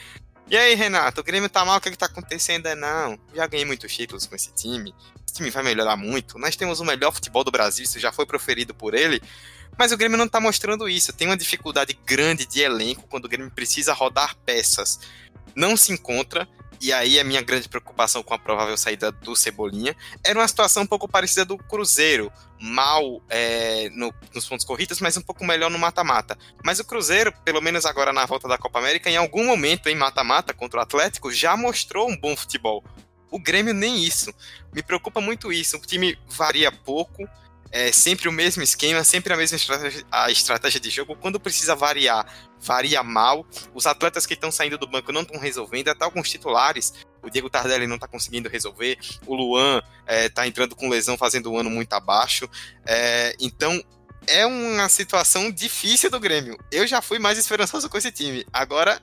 E aí, Renato, o Grêmio tá mal, o que, que tá acontecendo? É não. Já ganhei muitos títulos com esse time. Esse time vai melhorar muito. Nós temos o melhor futebol do Brasil, isso já foi proferido por ele. Mas o Grêmio não tá mostrando isso. Tem uma dificuldade grande de elenco quando o Grêmio precisa rodar peças. Não se encontra. E aí a minha grande preocupação com a provável saída do Cebolinha era uma situação um pouco parecida do Cruzeiro, mal é, no, nos pontos corridos, mas um pouco melhor no mata-mata. Mas o Cruzeiro, pelo menos agora na volta da Copa América, em algum momento em mata-mata contra o Atlético, já mostrou um bom futebol. O Grêmio nem isso. Me preocupa muito isso. O time varia pouco, é sempre o mesmo esquema, sempre a mesma estratégia, a estratégia de jogo. Quando precisa variar, varia mal. Os atletas que estão saindo do banco não estão resolvendo, até alguns titulares. O Diego Tardelli não está conseguindo resolver. O Luan está é, entrando com lesão, fazendo um ano muito abaixo. É, então, é uma situação difícil do Grêmio. Eu já fui mais esperançoso com esse time. Agora,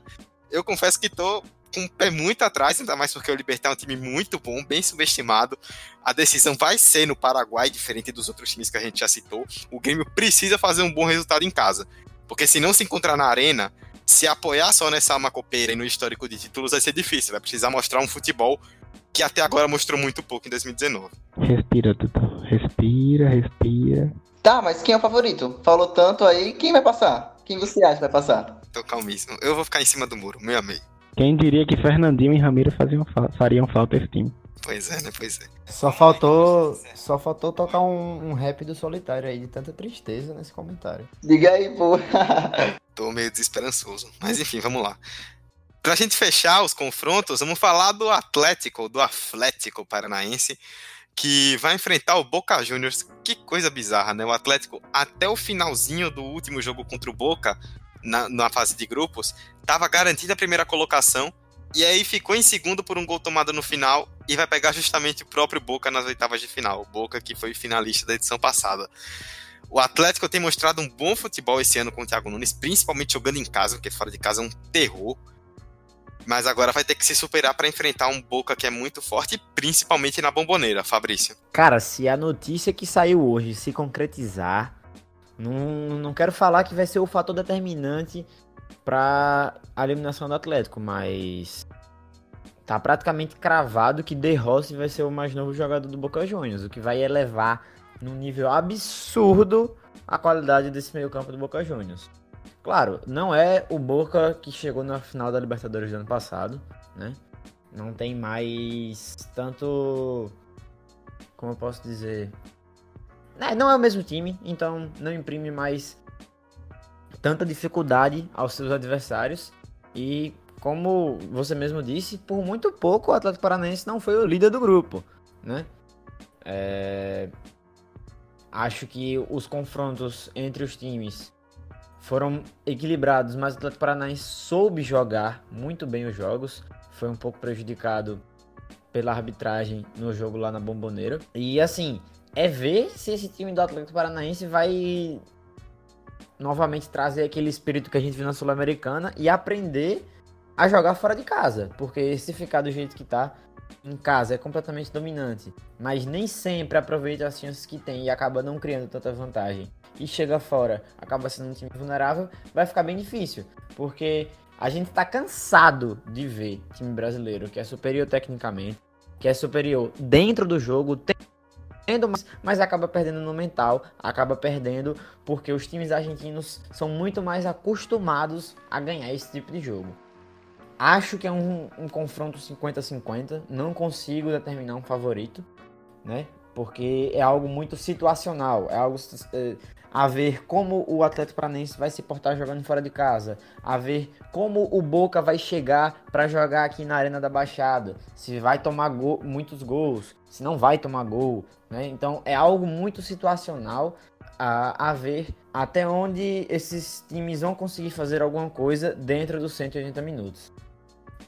eu confesso que estou com o pé muito atrás, ainda mais porque o Libertar é um time muito bom, bem subestimado. A decisão vai ser no Paraguai, diferente dos outros times que a gente já citou. O Grêmio precisa fazer um bom resultado em casa. Porque se não se encontrar na arena, se apoiar só nessa alma copeira e no histórico de títulos vai ser difícil. Vai precisar mostrar um futebol que até agora mostrou muito pouco em 2019. Respira, Tutu. Respira, respira. Tá, mas quem é o favorito? Falou tanto aí, quem vai passar? Quem você acha que vai passar? Tô calmíssimo. Eu vou ficar em cima do muro, meu amei. Quem diria que Fernandinho e Ramiro faziam, fariam falta esse time? Pois é, né? Pois é. Só faltou, só faltou tocar um, um rap do solitário aí, de tanta tristeza nesse comentário. Diga aí, pô. Tô meio desesperançoso. Mas enfim, vamos lá. Pra gente fechar os confrontos, vamos falar do Atlético, do Atlético Paranaense, que vai enfrentar o Boca Juniors. Que coisa bizarra, né? O Atlético, até o finalzinho do último jogo contra o Boca, na, na fase de grupos, estava garantida a primeira colocação, e aí ficou em segundo por um gol tomado no final e vai pegar justamente o próprio Boca nas oitavas de final. O Boca que foi finalista da edição passada. O Atlético tem mostrado um bom futebol esse ano com o Thiago Nunes, principalmente jogando em casa, porque fora de casa é um terror. Mas agora vai ter que se superar para enfrentar um Boca que é muito forte, principalmente na bomboneira, Fabrício. Cara, se a notícia que saiu hoje se concretizar, não, não quero falar que vai ser o fator determinante para a eliminação do Atlético, mas tá praticamente cravado que De Rossi vai ser o mais novo jogador do Boca Juniors, o que vai elevar num nível absurdo a qualidade desse meio-campo do Boca Juniors. Claro, não é o Boca que chegou na final da Libertadores do ano passado, né? Não tem mais tanto como eu posso dizer, é, não é o mesmo time, então não imprime mais tanta dificuldade aos seus adversários. E como você mesmo disse, por muito pouco o Atlético Paranaense não foi o líder do grupo, né? É... Acho que os confrontos entre os times foram equilibrados, mas o Atlético Paranaense soube jogar muito bem os jogos. Foi um pouco prejudicado pela arbitragem no jogo lá na Bomboneira. E assim, é ver se esse time do Atlético Paranaense vai novamente trazer aquele espírito que a gente viu na Sul-Americana e aprender a jogar fora de casa, porque se ficar do jeito que tá em casa é completamente dominante, mas nem sempre aproveita as chances que tem e acaba não criando tanta vantagem. E chega fora, acaba sendo um time vulnerável, vai ficar bem difícil, porque a gente tá cansado de ver time brasileiro que é superior tecnicamente, que é superior dentro do jogo, tem mas, mas acaba perdendo no mental, acaba perdendo porque os times argentinos são muito mais acostumados a ganhar esse tipo de jogo. Acho que é um, um confronto 50-50, não consigo determinar um favorito, né? Porque é algo muito situacional, é algo é, a ver como o Atlético Paranaense vai se portar jogando fora de casa, a ver como o Boca vai chegar para jogar aqui na Arena da Baixada, se vai tomar muitos gols, se não vai tomar gol, né? Então é algo muito situacional a, a ver até onde esses times vão conseguir fazer alguma coisa dentro dos 180 minutos.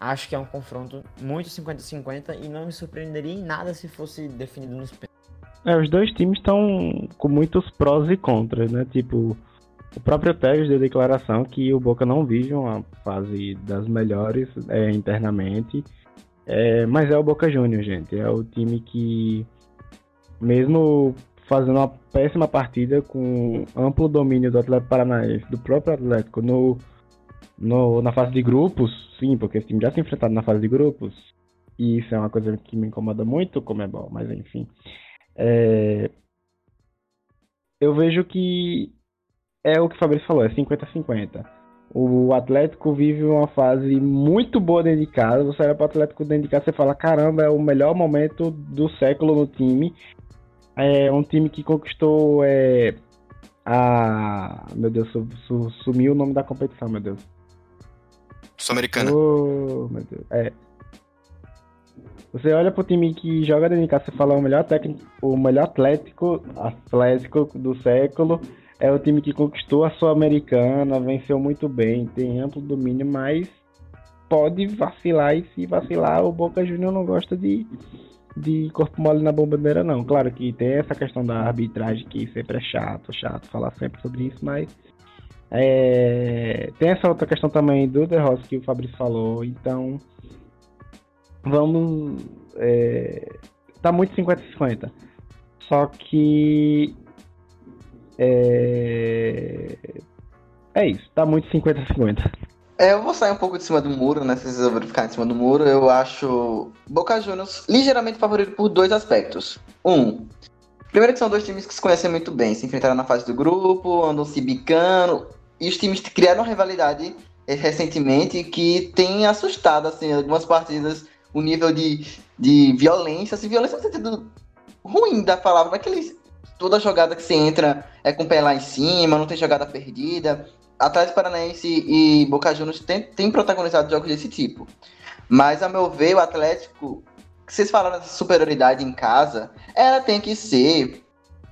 Acho que é um confronto muito 50-50 e não me surpreenderia em nada se fosse definido nos pênaltis. É, os dois times estão com muitos prós e contras, né? Tipo, o próprio Teves deu declaração que o Boca não vive uma fase das melhores é, internamente. É, mas é o Boca Juniors, gente. É o time que, mesmo fazendo uma péssima partida com amplo domínio do Atlético Paranaense, do próprio Atlético no, no, na fase de grupos, sim, porque esse time já se enfrentado na fase de grupos, e isso é uma coisa que me incomoda muito, como é bom, mas enfim. É, eu vejo que é o que o Fabrício falou, é 50-50. O Atlético vive uma fase muito boa dentro de casa. Você olha para o Atlético dentro de casa e fala: caramba, é o melhor momento do século no time. É um time que conquistou é, a. Meu Deus, sumiu o nome da competição, meu Deus. Sul-Americana. Oh, meu Deus. É. Você olha pro time que joga casa e fala o melhor técnico, o melhor atlético, atlético do século. É o time que conquistou a Sul-Americana, venceu muito bem, tem amplo domínio, mas pode vacilar e se vacilar, o Boca Juniors não gosta de, de corpo mole na bombadeira, não. Claro que tem essa questão da arbitragem que sempre é chato, chato falar sempre sobre isso, mas é, tem essa outra questão também do The Ross que o Fabrício falou, então vamos. É, tá muito 50-50. Só que. É, é isso, tá muito 50-50. É, eu vou sair um pouco de cima do muro, né? Se vocês ficar em cima do muro, eu acho Boca Juniors ligeiramente favorito por dois aspectos. Um, primeiro que são dois times que se conhecem muito bem, se enfrentaram na fase do grupo, andam se bicando, e os times criaram uma rivalidade eh, recentemente que tem assustado, assim, algumas partidas o nível de, de violência, assim, violência no sentido ruim da palavra, aqueles, toda jogada que você entra é com o pé lá em cima, não tem jogada perdida. Atlético Paranaense e Boca Juniors tem, tem protagonizado jogos desse tipo. Mas, a meu ver, o Atlético, vocês falaram dessa superioridade em casa, ela tem que ser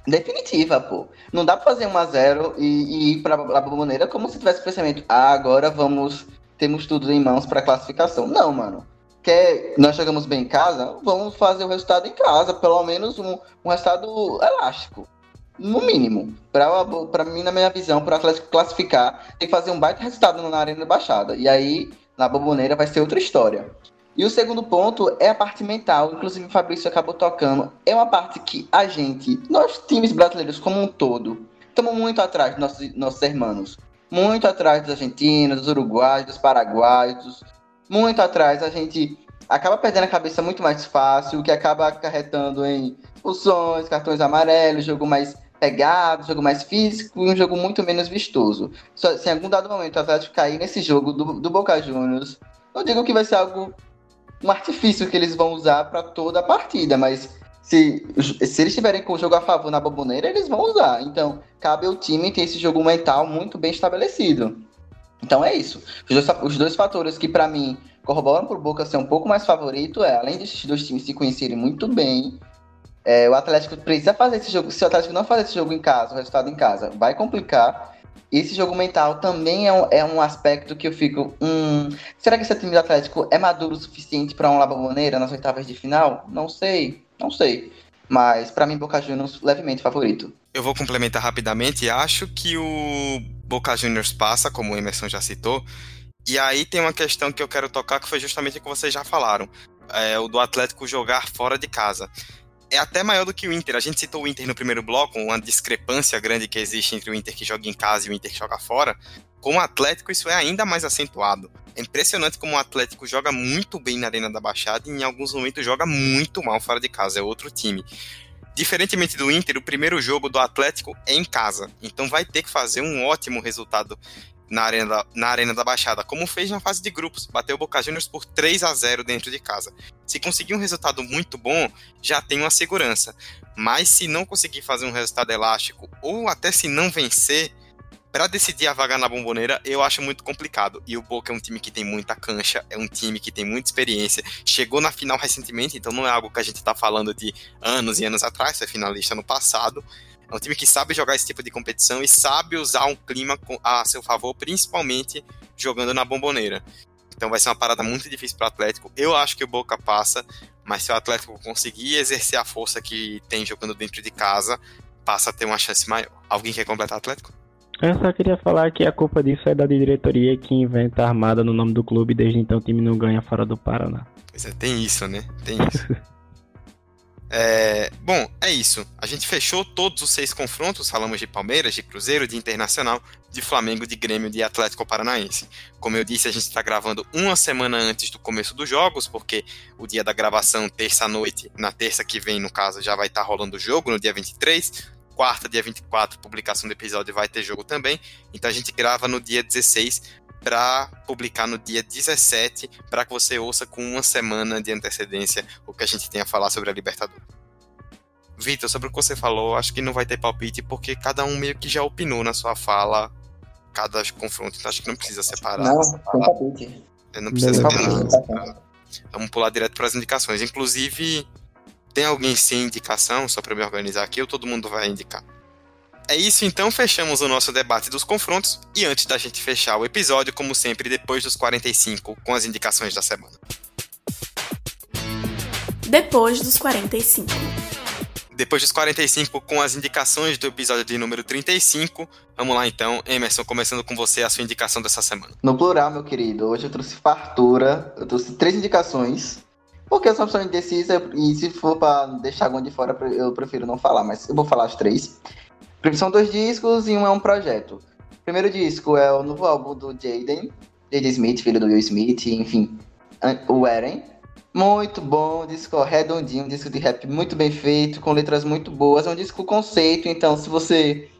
definitiva, pô. Não dá pra fazer 1x0 e, e ir pra, pra maneira como se tivesse pensamento, ah, agora vamos, temos tudo em mãos pra classificação. Não, mano quer, nós jogamos bem em casa, vamos fazer o resultado em casa, pelo menos um, um resultado elástico. No mínimo. Para mim, na minha visão, para o Atlético classificar, tem que fazer um baita resultado na Arena da Baixada. E aí, na Bomboneira, vai ser outra história. E o segundo ponto é a parte mental, inclusive o Fabrício acabou tocando. É uma parte que a gente, nós times brasileiros como um todo, estamos muito atrás dos nossos, nossos irmãos. Muito atrás dos argentinos, dos uruguaios, dos paraguaios, dos, muito atrás, a gente acaba perdendo a cabeça muito mais fácil, o que acaba acarretando em expulsões, cartões amarelos, jogo mais pegado, jogo mais físico e um jogo muito menos vistoso. Só, se em algum dado momento o Atlético cair nesse jogo do, do Boca Juniors, não digo que vai ser algo um artifício que eles vão usar para toda a partida, mas se, se eles tiverem com o jogo a favor na boboneira, eles vão usar. Então, cabe ao time ter esse jogo mental muito bem estabelecido. Então é isso. Os dois, os dois fatores que, para mim, corroboram o Boca ser um pouco mais favorito é, além desses dois times se conhecerem muito bem, é, o Atlético precisa fazer esse jogo. Se o Atlético não fazer esse jogo em casa, o resultado em casa vai complicar. Esse jogo mental também é um, é um aspecto que eu fico. Hum, será que esse time do Atlético é maduro o suficiente para um Laboboneira nas oitavas de final? Não sei, não sei. Mas para mim, Boca Juniors levemente favorito. Eu vou complementar rapidamente. Acho que o Boca Juniors passa, como o Emerson já citou. E aí tem uma questão que eu quero tocar que foi justamente o que vocês já falaram. É o do Atlético jogar fora de casa. É até maior do que o Inter. A gente citou o Inter no primeiro bloco, uma discrepância grande que existe entre o Inter que joga em casa e o Inter que joga fora. Com o Atlético, isso é ainda mais acentuado. É impressionante como o Atlético joga muito bem na Arena da Baixada e em alguns momentos joga muito mal fora de casa. É outro time. Diferentemente do Inter, o primeiro jogo do Atlético é em casa. Então vai ter que fazer um ótimo resultado na Arena da, na arena da Baixada, como fez na fase de grupos. Bateu o Boca Juniors por 3 a 0 dentro de casa. Se conseguir um resultado muito bom, já tem uma segurança. Mas se não conseguir fazer um resultado elástico, ou até se não vencer, para decidir a vaga na bomboneira, eu acho muito complicado. E o Boca é um time que tem muita cancha, é um time que tem muita experiência. Chegou na final recentemente, então não é algo que a gente está falando de anos e anos atrás, foi finalista no passado. É um time que sabe jogar esse tipo de competição e sabe usar um clima a seu favor, principalmente jogando na bomboneira. Então vai ser uma parada muito difícil para o Atlético. Eu acho que o Boca passa, mas se o Atlético conseguir exercer a força que tem jogando dentro de casa, passa a ter uma chance maior. Alguém quer completar o Atlético? Eu só queria falar que a culpa disso é da diretoria que inventa a armada no nome do clube e desde então o time não ganha fora do Paraná. Pois é, tem isso, né? Tem isso. É, bom, é isso. A gente fechou todos os seis confrontos. Falamos de Palmeiras, de Cruzeiro, de Internacional, de Flamengo, de Grêmio, de Atlético Paranaense. Como eu disse, a gente está gravando uma semana antes do começo dos jogos, porque o dia da gravação, terça-noite, na terça que vem, no caso, já vai estar tá rolando o jogo, no dia 23. Quarta, dia 24, publicação do episódio, vai ter jogo também. Então a gente grava no dia 16 para publicar no dia 17, para que você ouça com uma semana de antecedência o que a gente tem a falar sobre a Libertadores. Vitor, sobre o que você falou, acho que não vai ter palpite, porque cada um meio que já opinou na sua fala, cada confronto, então acho que não precisa separar. Não, tem palpite. É, não precisa separar. Vamos pular direto para as indicações. Inclusive, tem alguém sem indicação, só para me organizar aqui, ou todo mundo vai indicar? É isso, então fechamos o nosso debate dos confrontos. E antes da gente fechar o episódio, como sempre, depois dos 45, com as indicações da semana. Depois dos 45. Depois dos 45, com as indicações do episódio de número 35. Vamos lá então, Emerson, começando com você, a sua indicação dessa semana. No plural, meu querido, hoje eu trouxe fartura, eu trouxe três indicações. Porque eu sou uma pessoa indecisa e se for para deixar algum de fora, eu prefiro não falar, mas eu vou falar as três. São dois discos e um é um projeto. O primeiro disco é o novo álbum do Jaden, Jaden Smith, filho do Will Smith, enfim, o Eren. Muito bom, disco redondinho, um disco de rap muito bem feito, com letras muito boas. É um disco conceito, então se você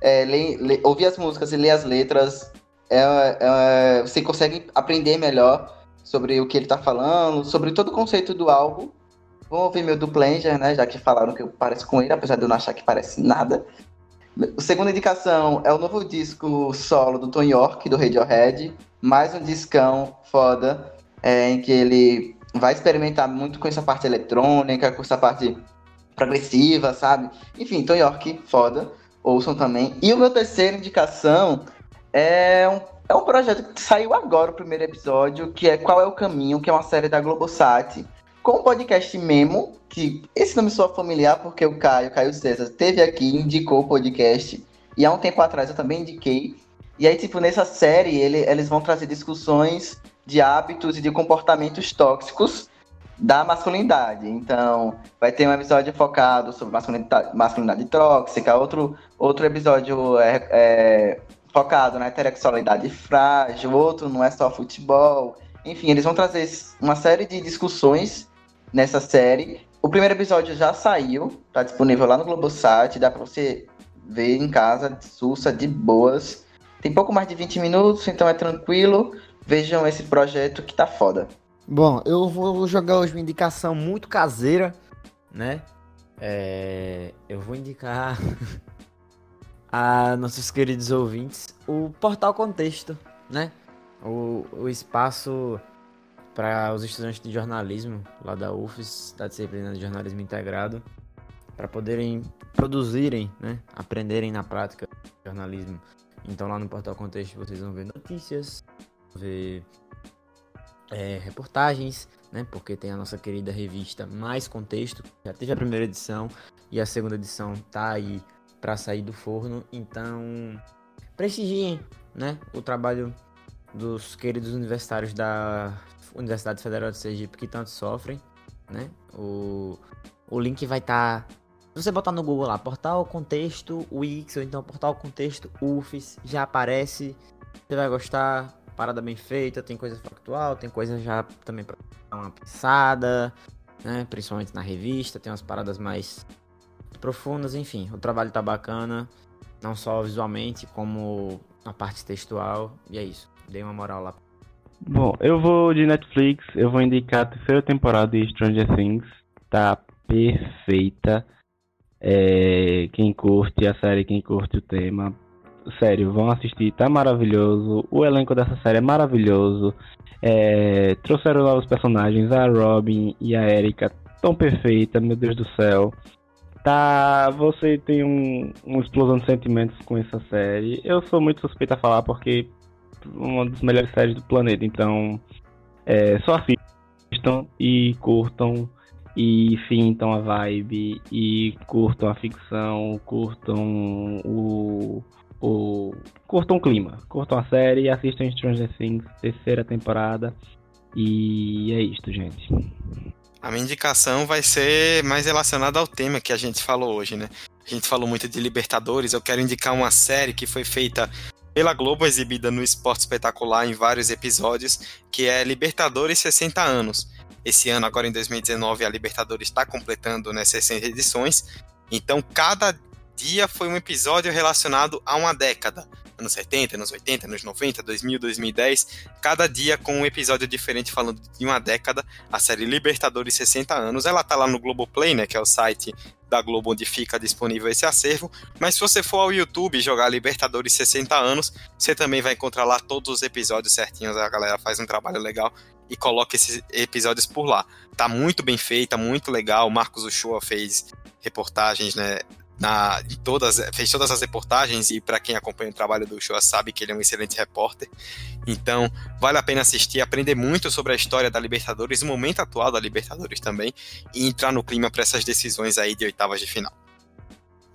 é, lê, lê, ouvir as músicas e ler as letras, é, é, você consegue aprender melhor sobre o que ele está falando, sobre todo o conceito do álbum. Vamos ouvir meu Duplanger, né? Já que falaram que eu pareço com ele, apesar de eu não achar que parece nada. A segunda indicação é o novo disco solo do Tom York, do Radiohead. Mais um discão foda, é, em que ele vai experimentar muito com essa parte eletrônica, com essa parte progressiva, sabe? Enfim, Tom York, foda. Ouçam também. E o meu terceira indicação é um, é um projeto que saiu agora, o primeiro episódio, que é Qual é o Caminho, que é uma série da Globosat com o podcast Memo, que esse nome soa familiar porque o Caio, Caio César, teve aqui, indicou o podcast, e há um tempo atrás eu também indiquei. E aí, tipo, nessa série, ele, eles vão trazer discussões de hábitos e de comportamentos tóxicos da masculinidade. Então, vai ter um episódio focado sobre masculinidade, masculinidade tóxica, outro, outro episódio é, é, focado na heterossexualidade frágil, outro não é só futebol. Enfim, eles vão trazer uma série de discussões nessa série. O primeiro episódio já saiu, tá disponível lá no Globosat, dá pra você ver em casa, sussa, de boas. Tem pouco mais de 20 minutos, então é tranquilo. Vejam esse projeto que tá foda. Bom, eu vou jogar hoje uma indicação muito caseira, né? É... Eu vou indicar a nossos queridos ouvintes o Portal Contexto, né? O, o espaço para os estudantes de jornalismo lá da UFES, da disciplina de jornalismo integrado, para poderem produzirem, né, aprenderem na prática jornalismo. Então lá no Portal Contexto vocês vão ver notícias, ver é, reportagens, né, porque tem a nossa querida revista Mais Contexto, já teve a primeira edição e a segunda edição tá aí para sair do forno, então prestigiem, né, o trabalho dos queridos universitários da Universidade Federal de Sergipe que tanto sofrem, né? O, o link vai estar. Tá, se você botar no Google lá, portal contexto Wix, ou então portal contexto UFES, já aparece. Você vai gostar, parada bem feita, tem coisa factual, tem coisa já também pra dar uma pensada, né? Principalmente na revista, tem umas paradas mais profundas, enfim, o trabalho tá bacana, não só visualmente, como a parte textual, e é isso. Dei uma moral lá Bom, eu vou de Netflix, eu vou indicar a terceira temporada de Stranger Things. Tá perfeita. É, quem curte a série, quem curte o tema, sério, vão assistir, tá maravilhoso. O elenco dessa série é maravilhoso. É, trouxeram lá os personagens, a Robin e a Erika, tão perfeita, meu Deus do céu. Tá, você tem um, uma explosão de sentimentos com essa série. Eu sou muito suspeita a falar porque uma das melhores séries do planeta. Então, é, só assistam e curtam e fintam a vibe e curtam a ficção, curtam o, o curtam o clima, curtam a série, assistam Stranger Things terceira temporada e é isto, gente. A minha indicação vai ser mais relacionada ao tema que a gente falou hoje, né? A gente falou muito de Libertadores, eu quero indicar uma série que foi feita pela Globo, exibida no Esporte Espetacular em vários episódios, que é Libertadores 60 anos. Esse ano, agora em 2019, a Libertadores está completando né, 60 edições. Então, cada dia foi um episódio relacionado a uma década anos 70, anos 80, anos 90, 2000, 2010, cada dia com um episódio diferente falando de uma década, a série Libertadores 60 anos, ela tá lá no Globoplay, né, que é o site da Globo onde fica disponível esse acervo, mas se você for ao YouTube jogar Libertadores 60 anos, você também vai encontrar lá todos os episódios certinhos, a galera faz um trabalho legal e coloca esses episódios por lá. Tá muito bem feita, muito legal, o Marcos Uchoa fez reportagens, né, na, todas, fez todas as reportagens e para quem acompanha o trabalho do Shoa sabe que ele é um excelente repórter. Então, vale a pena assistir, aprender muito sobre a história da Libertadores, o momento atual da Libertadores também e entrar no clima para essas decisões aí de oitavas de final.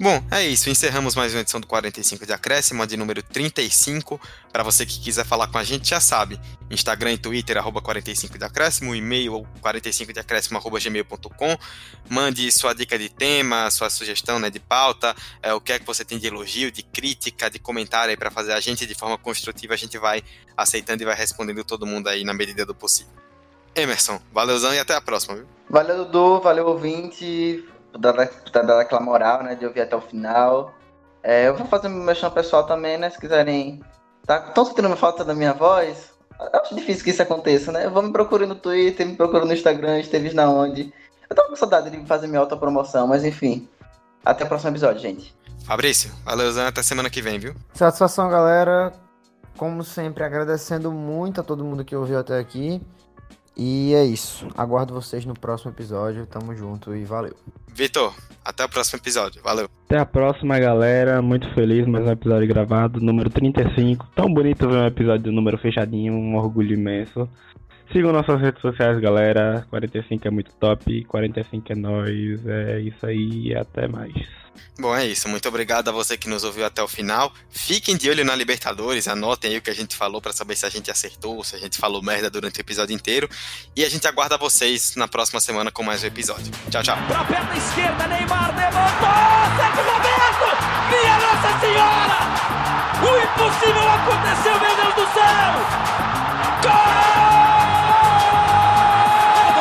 Bom, é isso. Encerramos mais uma edição do 45 de Acréscimo, de número 35. Para você que quiser falar com a gente, já sabe. Instagram e Twitter, arroba 45 de Acréscimo, e-mail 45 de Acréscimo, arroba gmail.com. Mande sua dica de tema, sua sugestão né, de pauta, é, o que é que você tem de elogio, de crítica, de comentário aí para fazer a gente de forma construtiva. A gente vai aceitando e vai respondendo todo mundo aí na medida do possível. Emerson, valeuzão e até a próxima. Viu? Valeu, Dudu, valeu, ouvinte por dar, aquela moral, né? De ouvir até o final. É, eu vou fazer meu chão pessoal também, né? Se quiserem. Tá, estão sentindo uma falta da minha voz? Eu acho difícil que isso aconteça, né? Eu vou me procurar no Twitter, me procuro no Instagram, esteves na onde. Eu tava com saudade de fazer minha autopromoção, mas enfim. Até o próximo episódio, gente. Fabrício, valeuzão até semana que vem, viu? Satisfação, galera. Como sempre, agradecendo muito a todo mundo que ouviu até aqui. E é isso. Aguardo vocês no próximo episódio. Tamo junto e valeu. Vitor, até o próximo episódio. Valeu. Até a próxima, galera. Muito feliz, mais um episódio gravado, número 35. Tão bonito ver um episódio do número fechadinho, um orgulho imenso. Sigam nossas redes sociais, galera. 45 é muito top, 45 é nós. É isso aí e até mais. Bom, é isso. Muito obrigado a você que nos ouviu até o final. Fiquem de olho na Libertadores, anotem aí o que a gente falou para saber se a gente acertou, se a gente falou merda durante o episódio inteiro. E a gente aguarda vocês na próxima semana com mais um episódio. Tchau, tchau. Pra perna esquerda, Neymar levantou! Sete momento! Minha Nossa Senhora! O impossível aconteceu, meu Deus do céu! Gol!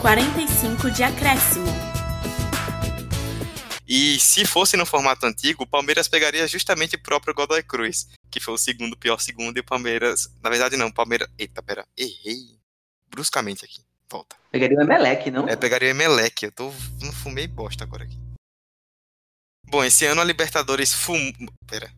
45 de acréscimo. E se fosse no formato antigo, o Palmeiras pegaria justamente o próprio Godoy Cruz, que foi o segundo pior segundo, e o Palmeiras. Na verdade, não, o Palmeiras. Eita, pera, errei bruscamente aqui. Volta. Pegaria o Emelec, não? É, pegaria o Emelec. Eu tô. Não fumei bosta agora aqui. Bom, esse ano a Libertadores fum. Pera.